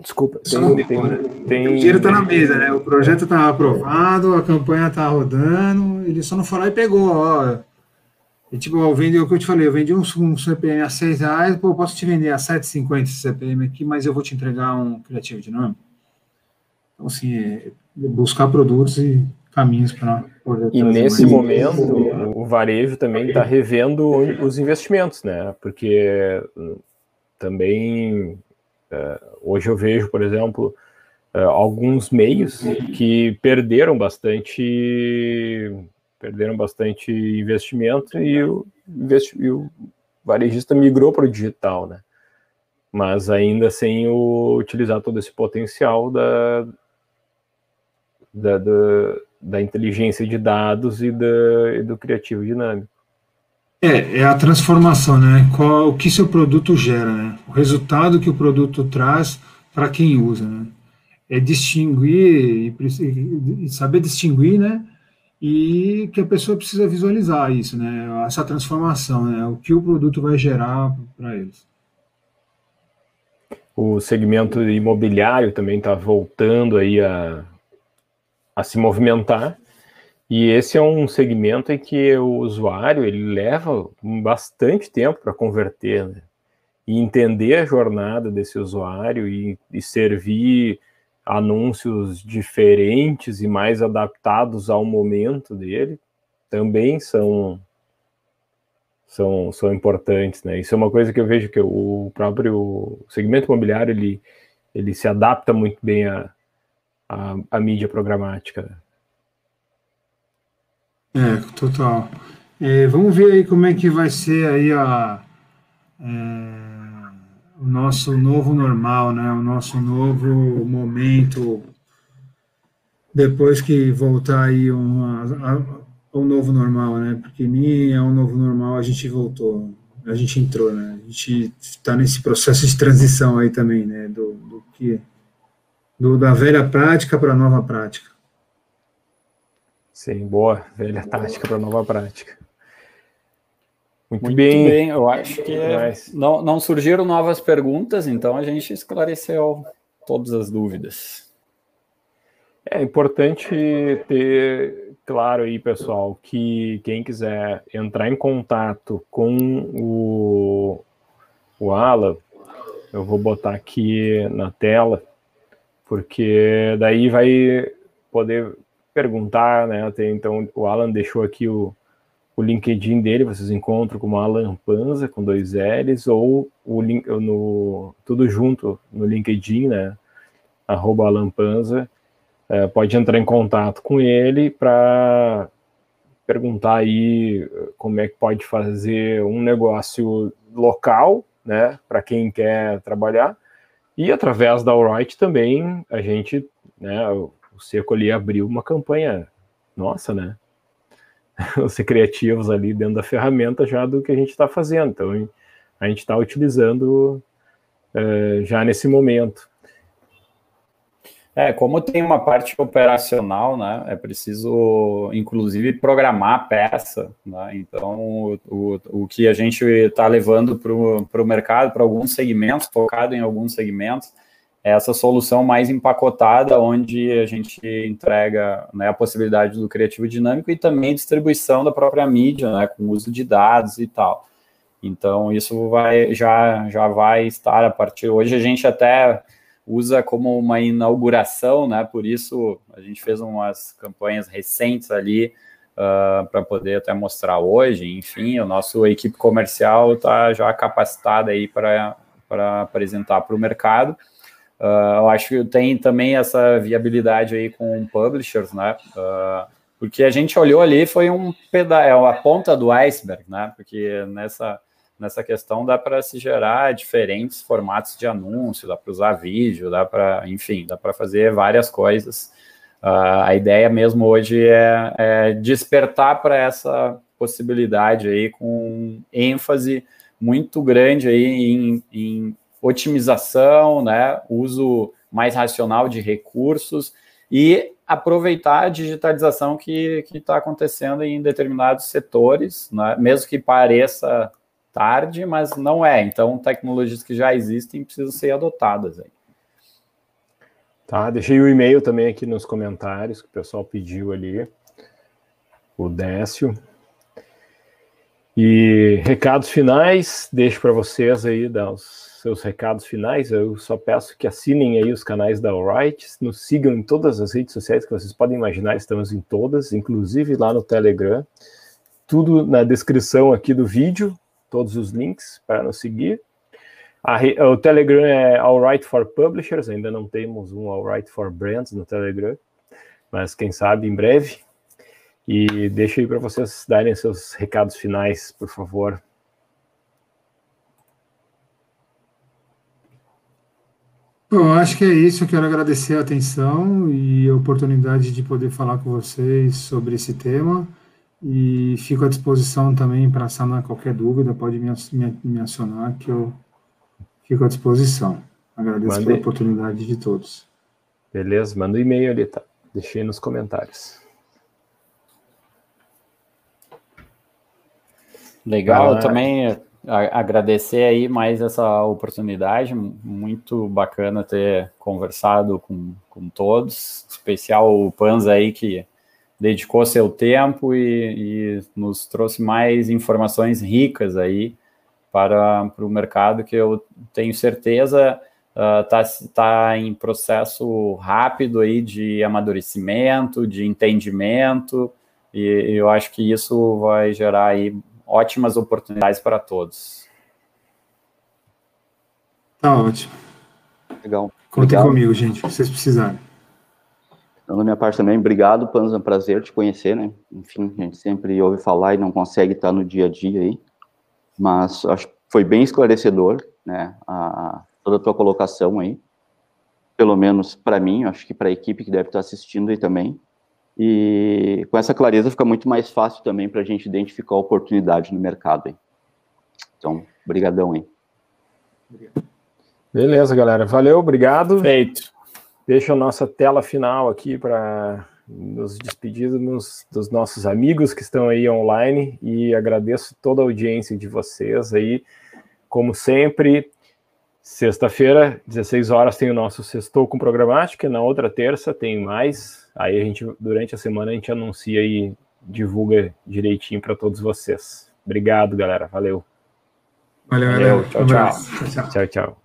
Desculpa, tem, tem, tem, o dinheiro está na mesa, né? O projeto está aprovado, a campanha está rodando, ele só não foi lá e pegou, ó. E, tipo, eu vendi o que eu te falei, eu vendi um, um CPM a 6 reais, pô, eu posso te vender a 7,50 esse CPM aqui, mas eu vou te entregar um criativo dinâmico. Então, assim, é, buscar produtos e caminhos para poder. E nesse momento, o varejo também está revendo os investimentos, né? Porque hum, também é, hoje eu vejo, por exemplo, é, alguns meios que perderam bastante perderam bastante investimento e o, e o varejista migrou para o digital, né? Mas ainda sem o, utilizar todo esse potencial da, da, da, da inteligência de dados e, da, e do criativo dinâmico. É, é a transformação, né? Qual, o que seu produto gera, né? O resultado que o produto traz para quem usa, né? É distinguir e, e, saber distinguir, né? E que a pessoa precisa visualizar isso, né? Essa transformação, né? O que o produto vai gerar para eles. O segmento imobiliário também está voltando aí a, a se movimentar. E esse é um segmento em que o usuário ele leva bastante tempo para converter né? e entender a jornada desse usuário e, e, servir anúncios diferentes e mais adaptados ao momento dele também são são, são importantes, né? Isso é uma coisa que eu vejo que o próprio segmento imobiliário ele, ele se adapta muito bem a, a, a mídia programática. É, total. É, vamos ver aí como é que vai ser aí a, é, o nosso novo normal, né? O nosso novo momento depois que voltar aí um, a, um novo normal, né? Porque nem é um novo normal, a gente voltou, a gente entrou, né? A gente está nesse processo de transição aí também, né? Do, do que do, da velha prática para a nova prática. Sim, boa. Velha tática para nova prática. Muito, Muito bem. bem. Eu acho que não, não surgiram novas perguntas, então a gente esclareceu todas as dúvidas. É importante ter claro aí, pessoal, que quem quiser entrar em contato com o, o Alan, eu vou botar aqui na tela porque daí vai poder perguntar, né? Tem, então o Alan deixou aqui o, o LinkedIn dele, vocês encontram como Alan Panza com dois L's ou o link no tudo junto no LinkedIn, né? Arroba Alan Panza. É, pode entrar em contato com ele para perguntar aí como é que pode fazer um negócio local, né, para quem quer trabalhar. E através da Alright também a gente, né, o Seco ali abriu uma campanha nossa, né? *laughs* Ser criativos ali dentro da ferramenta já do que a gente está fazendo. Então a gente está utilizando uh, já nesse momento. É, como tem uma parte operacional, né, é preciso, inclusive, programar a peça, né, então o, o, o que a gente está levando para o mercado, para alguns segmentos, focado em alguns segmentos, essa solução mais empacotada, onde a gente entrega né, a possibilidade do criativo dinâmico e também distribuição da própria mídia, né, com uso de dados e tal. Então, isso vai, já, já vai estar a partir, hoje a gente até usa como uma inauguração, né? Por isso a gente fez umas campanhas recentes ali uh, para poder até mostrar hoje. Enfim, o nosso equipe comercial está já capacitada aí para apresentar para o mercado. Uh, eu acho que tem também essa viabilidade aí com publishers, né? Uh, porque a gente olhou ali foi um pedaço, é a ponta do iceberg, né? Porque nessa nessa questão dá para se gerar diferentes formatos de anúncio, dá para usar vídeo, dá para, enfim, dá para fazer várias coisas. Uh, a ideia mesmo hoje é, é despertar para essa possibilidade aí com ênfase muito grande aí em, em otimização, né, uso mais racional de recursos e aproveitar a digitalização que está acontecendo em determinados setores, né, mesmo que pareça tarde, mas não é. Então, tecnologias que já existem precisam ser adotadas aí. Tá, deixei o e-mail também aqui nos comentários que o pessoal pediu ali. O Décio. E recados finais, deixo para vocês aí dar os seus recados finais. Eu só peço que assinem aí os canais da Alright, nos sigam em todas as redes sociais que vocês podem imaginar, estamos em todas, inclusive lá no Telegram. Tudo na descrição aqui do vídeo, todos os links para nos seguir. A, o Telegram é Alright for Publishers, ainda não temos um Alright for Brands no Telegram, mas quem sabe em breve. E deixa aí para vocês darem seus recados finais, por favor. Bom, acho que é isso. Eu quero agradecer a atenção e a oportunidade de poder falar com vocês sobre esse tema. E fico à disposição também para sanar qualquer dúvida, pode me, me, me, acionar que eu fico à disposição. Agradeço Mande... pela oportunidade de todos. Beleza, manda um e-mail ali, tá? Deixei nos comentários. Legal, ah, também agradecer aí mais essa oportunidade, muito bacana ter conversado com, com todos, especial o Panza aí que dedicou seu tempo e, e nos trouxe mais informações ricas aí para, para o mercado que eu tenho certeza está uh, tá em processo rápido aí de amadurecimento, de entendimento, e eu acho que isso vai gerar aí ótimas oportunidades para todos. Tá ótimo. Legal. Contem comigo, gente, se vocês precisarem. Então, da minha parte também, obrigado, Panza, é um prazer te conhecer, né? Enfim, a gente sempre ouve falar e não consegue estar no dia a dia aí, mas acho que foi bem esclarecedor, né, a, toda a tua colocação aí, pelo menos para mim, acho que para a equipe que deve estar assistindo aí também, e com essa clareza fica muito mais fácil também para a gente identificar a oportunidade no mercado aí. Então, brigadão aí. Beleza, galera. Valeu, obrigado. Feito. Deixa a nossa tela final aqui para nos despedirmos dos nossos amigos que estão aí online e agradeço toda a audiência de vocês aí. Como sempre, sexta-feira, 16 horas, tem o nosso Sextou com Programática, na outra terça tem mais. Aí a gente, durante a semana, a gente anuncia e divulga direitinho para todos vocês. Obrigado, galera. Valeu. Valeu, Valeu. Tchau, tchau. tchau, tchau. tchau, tchau.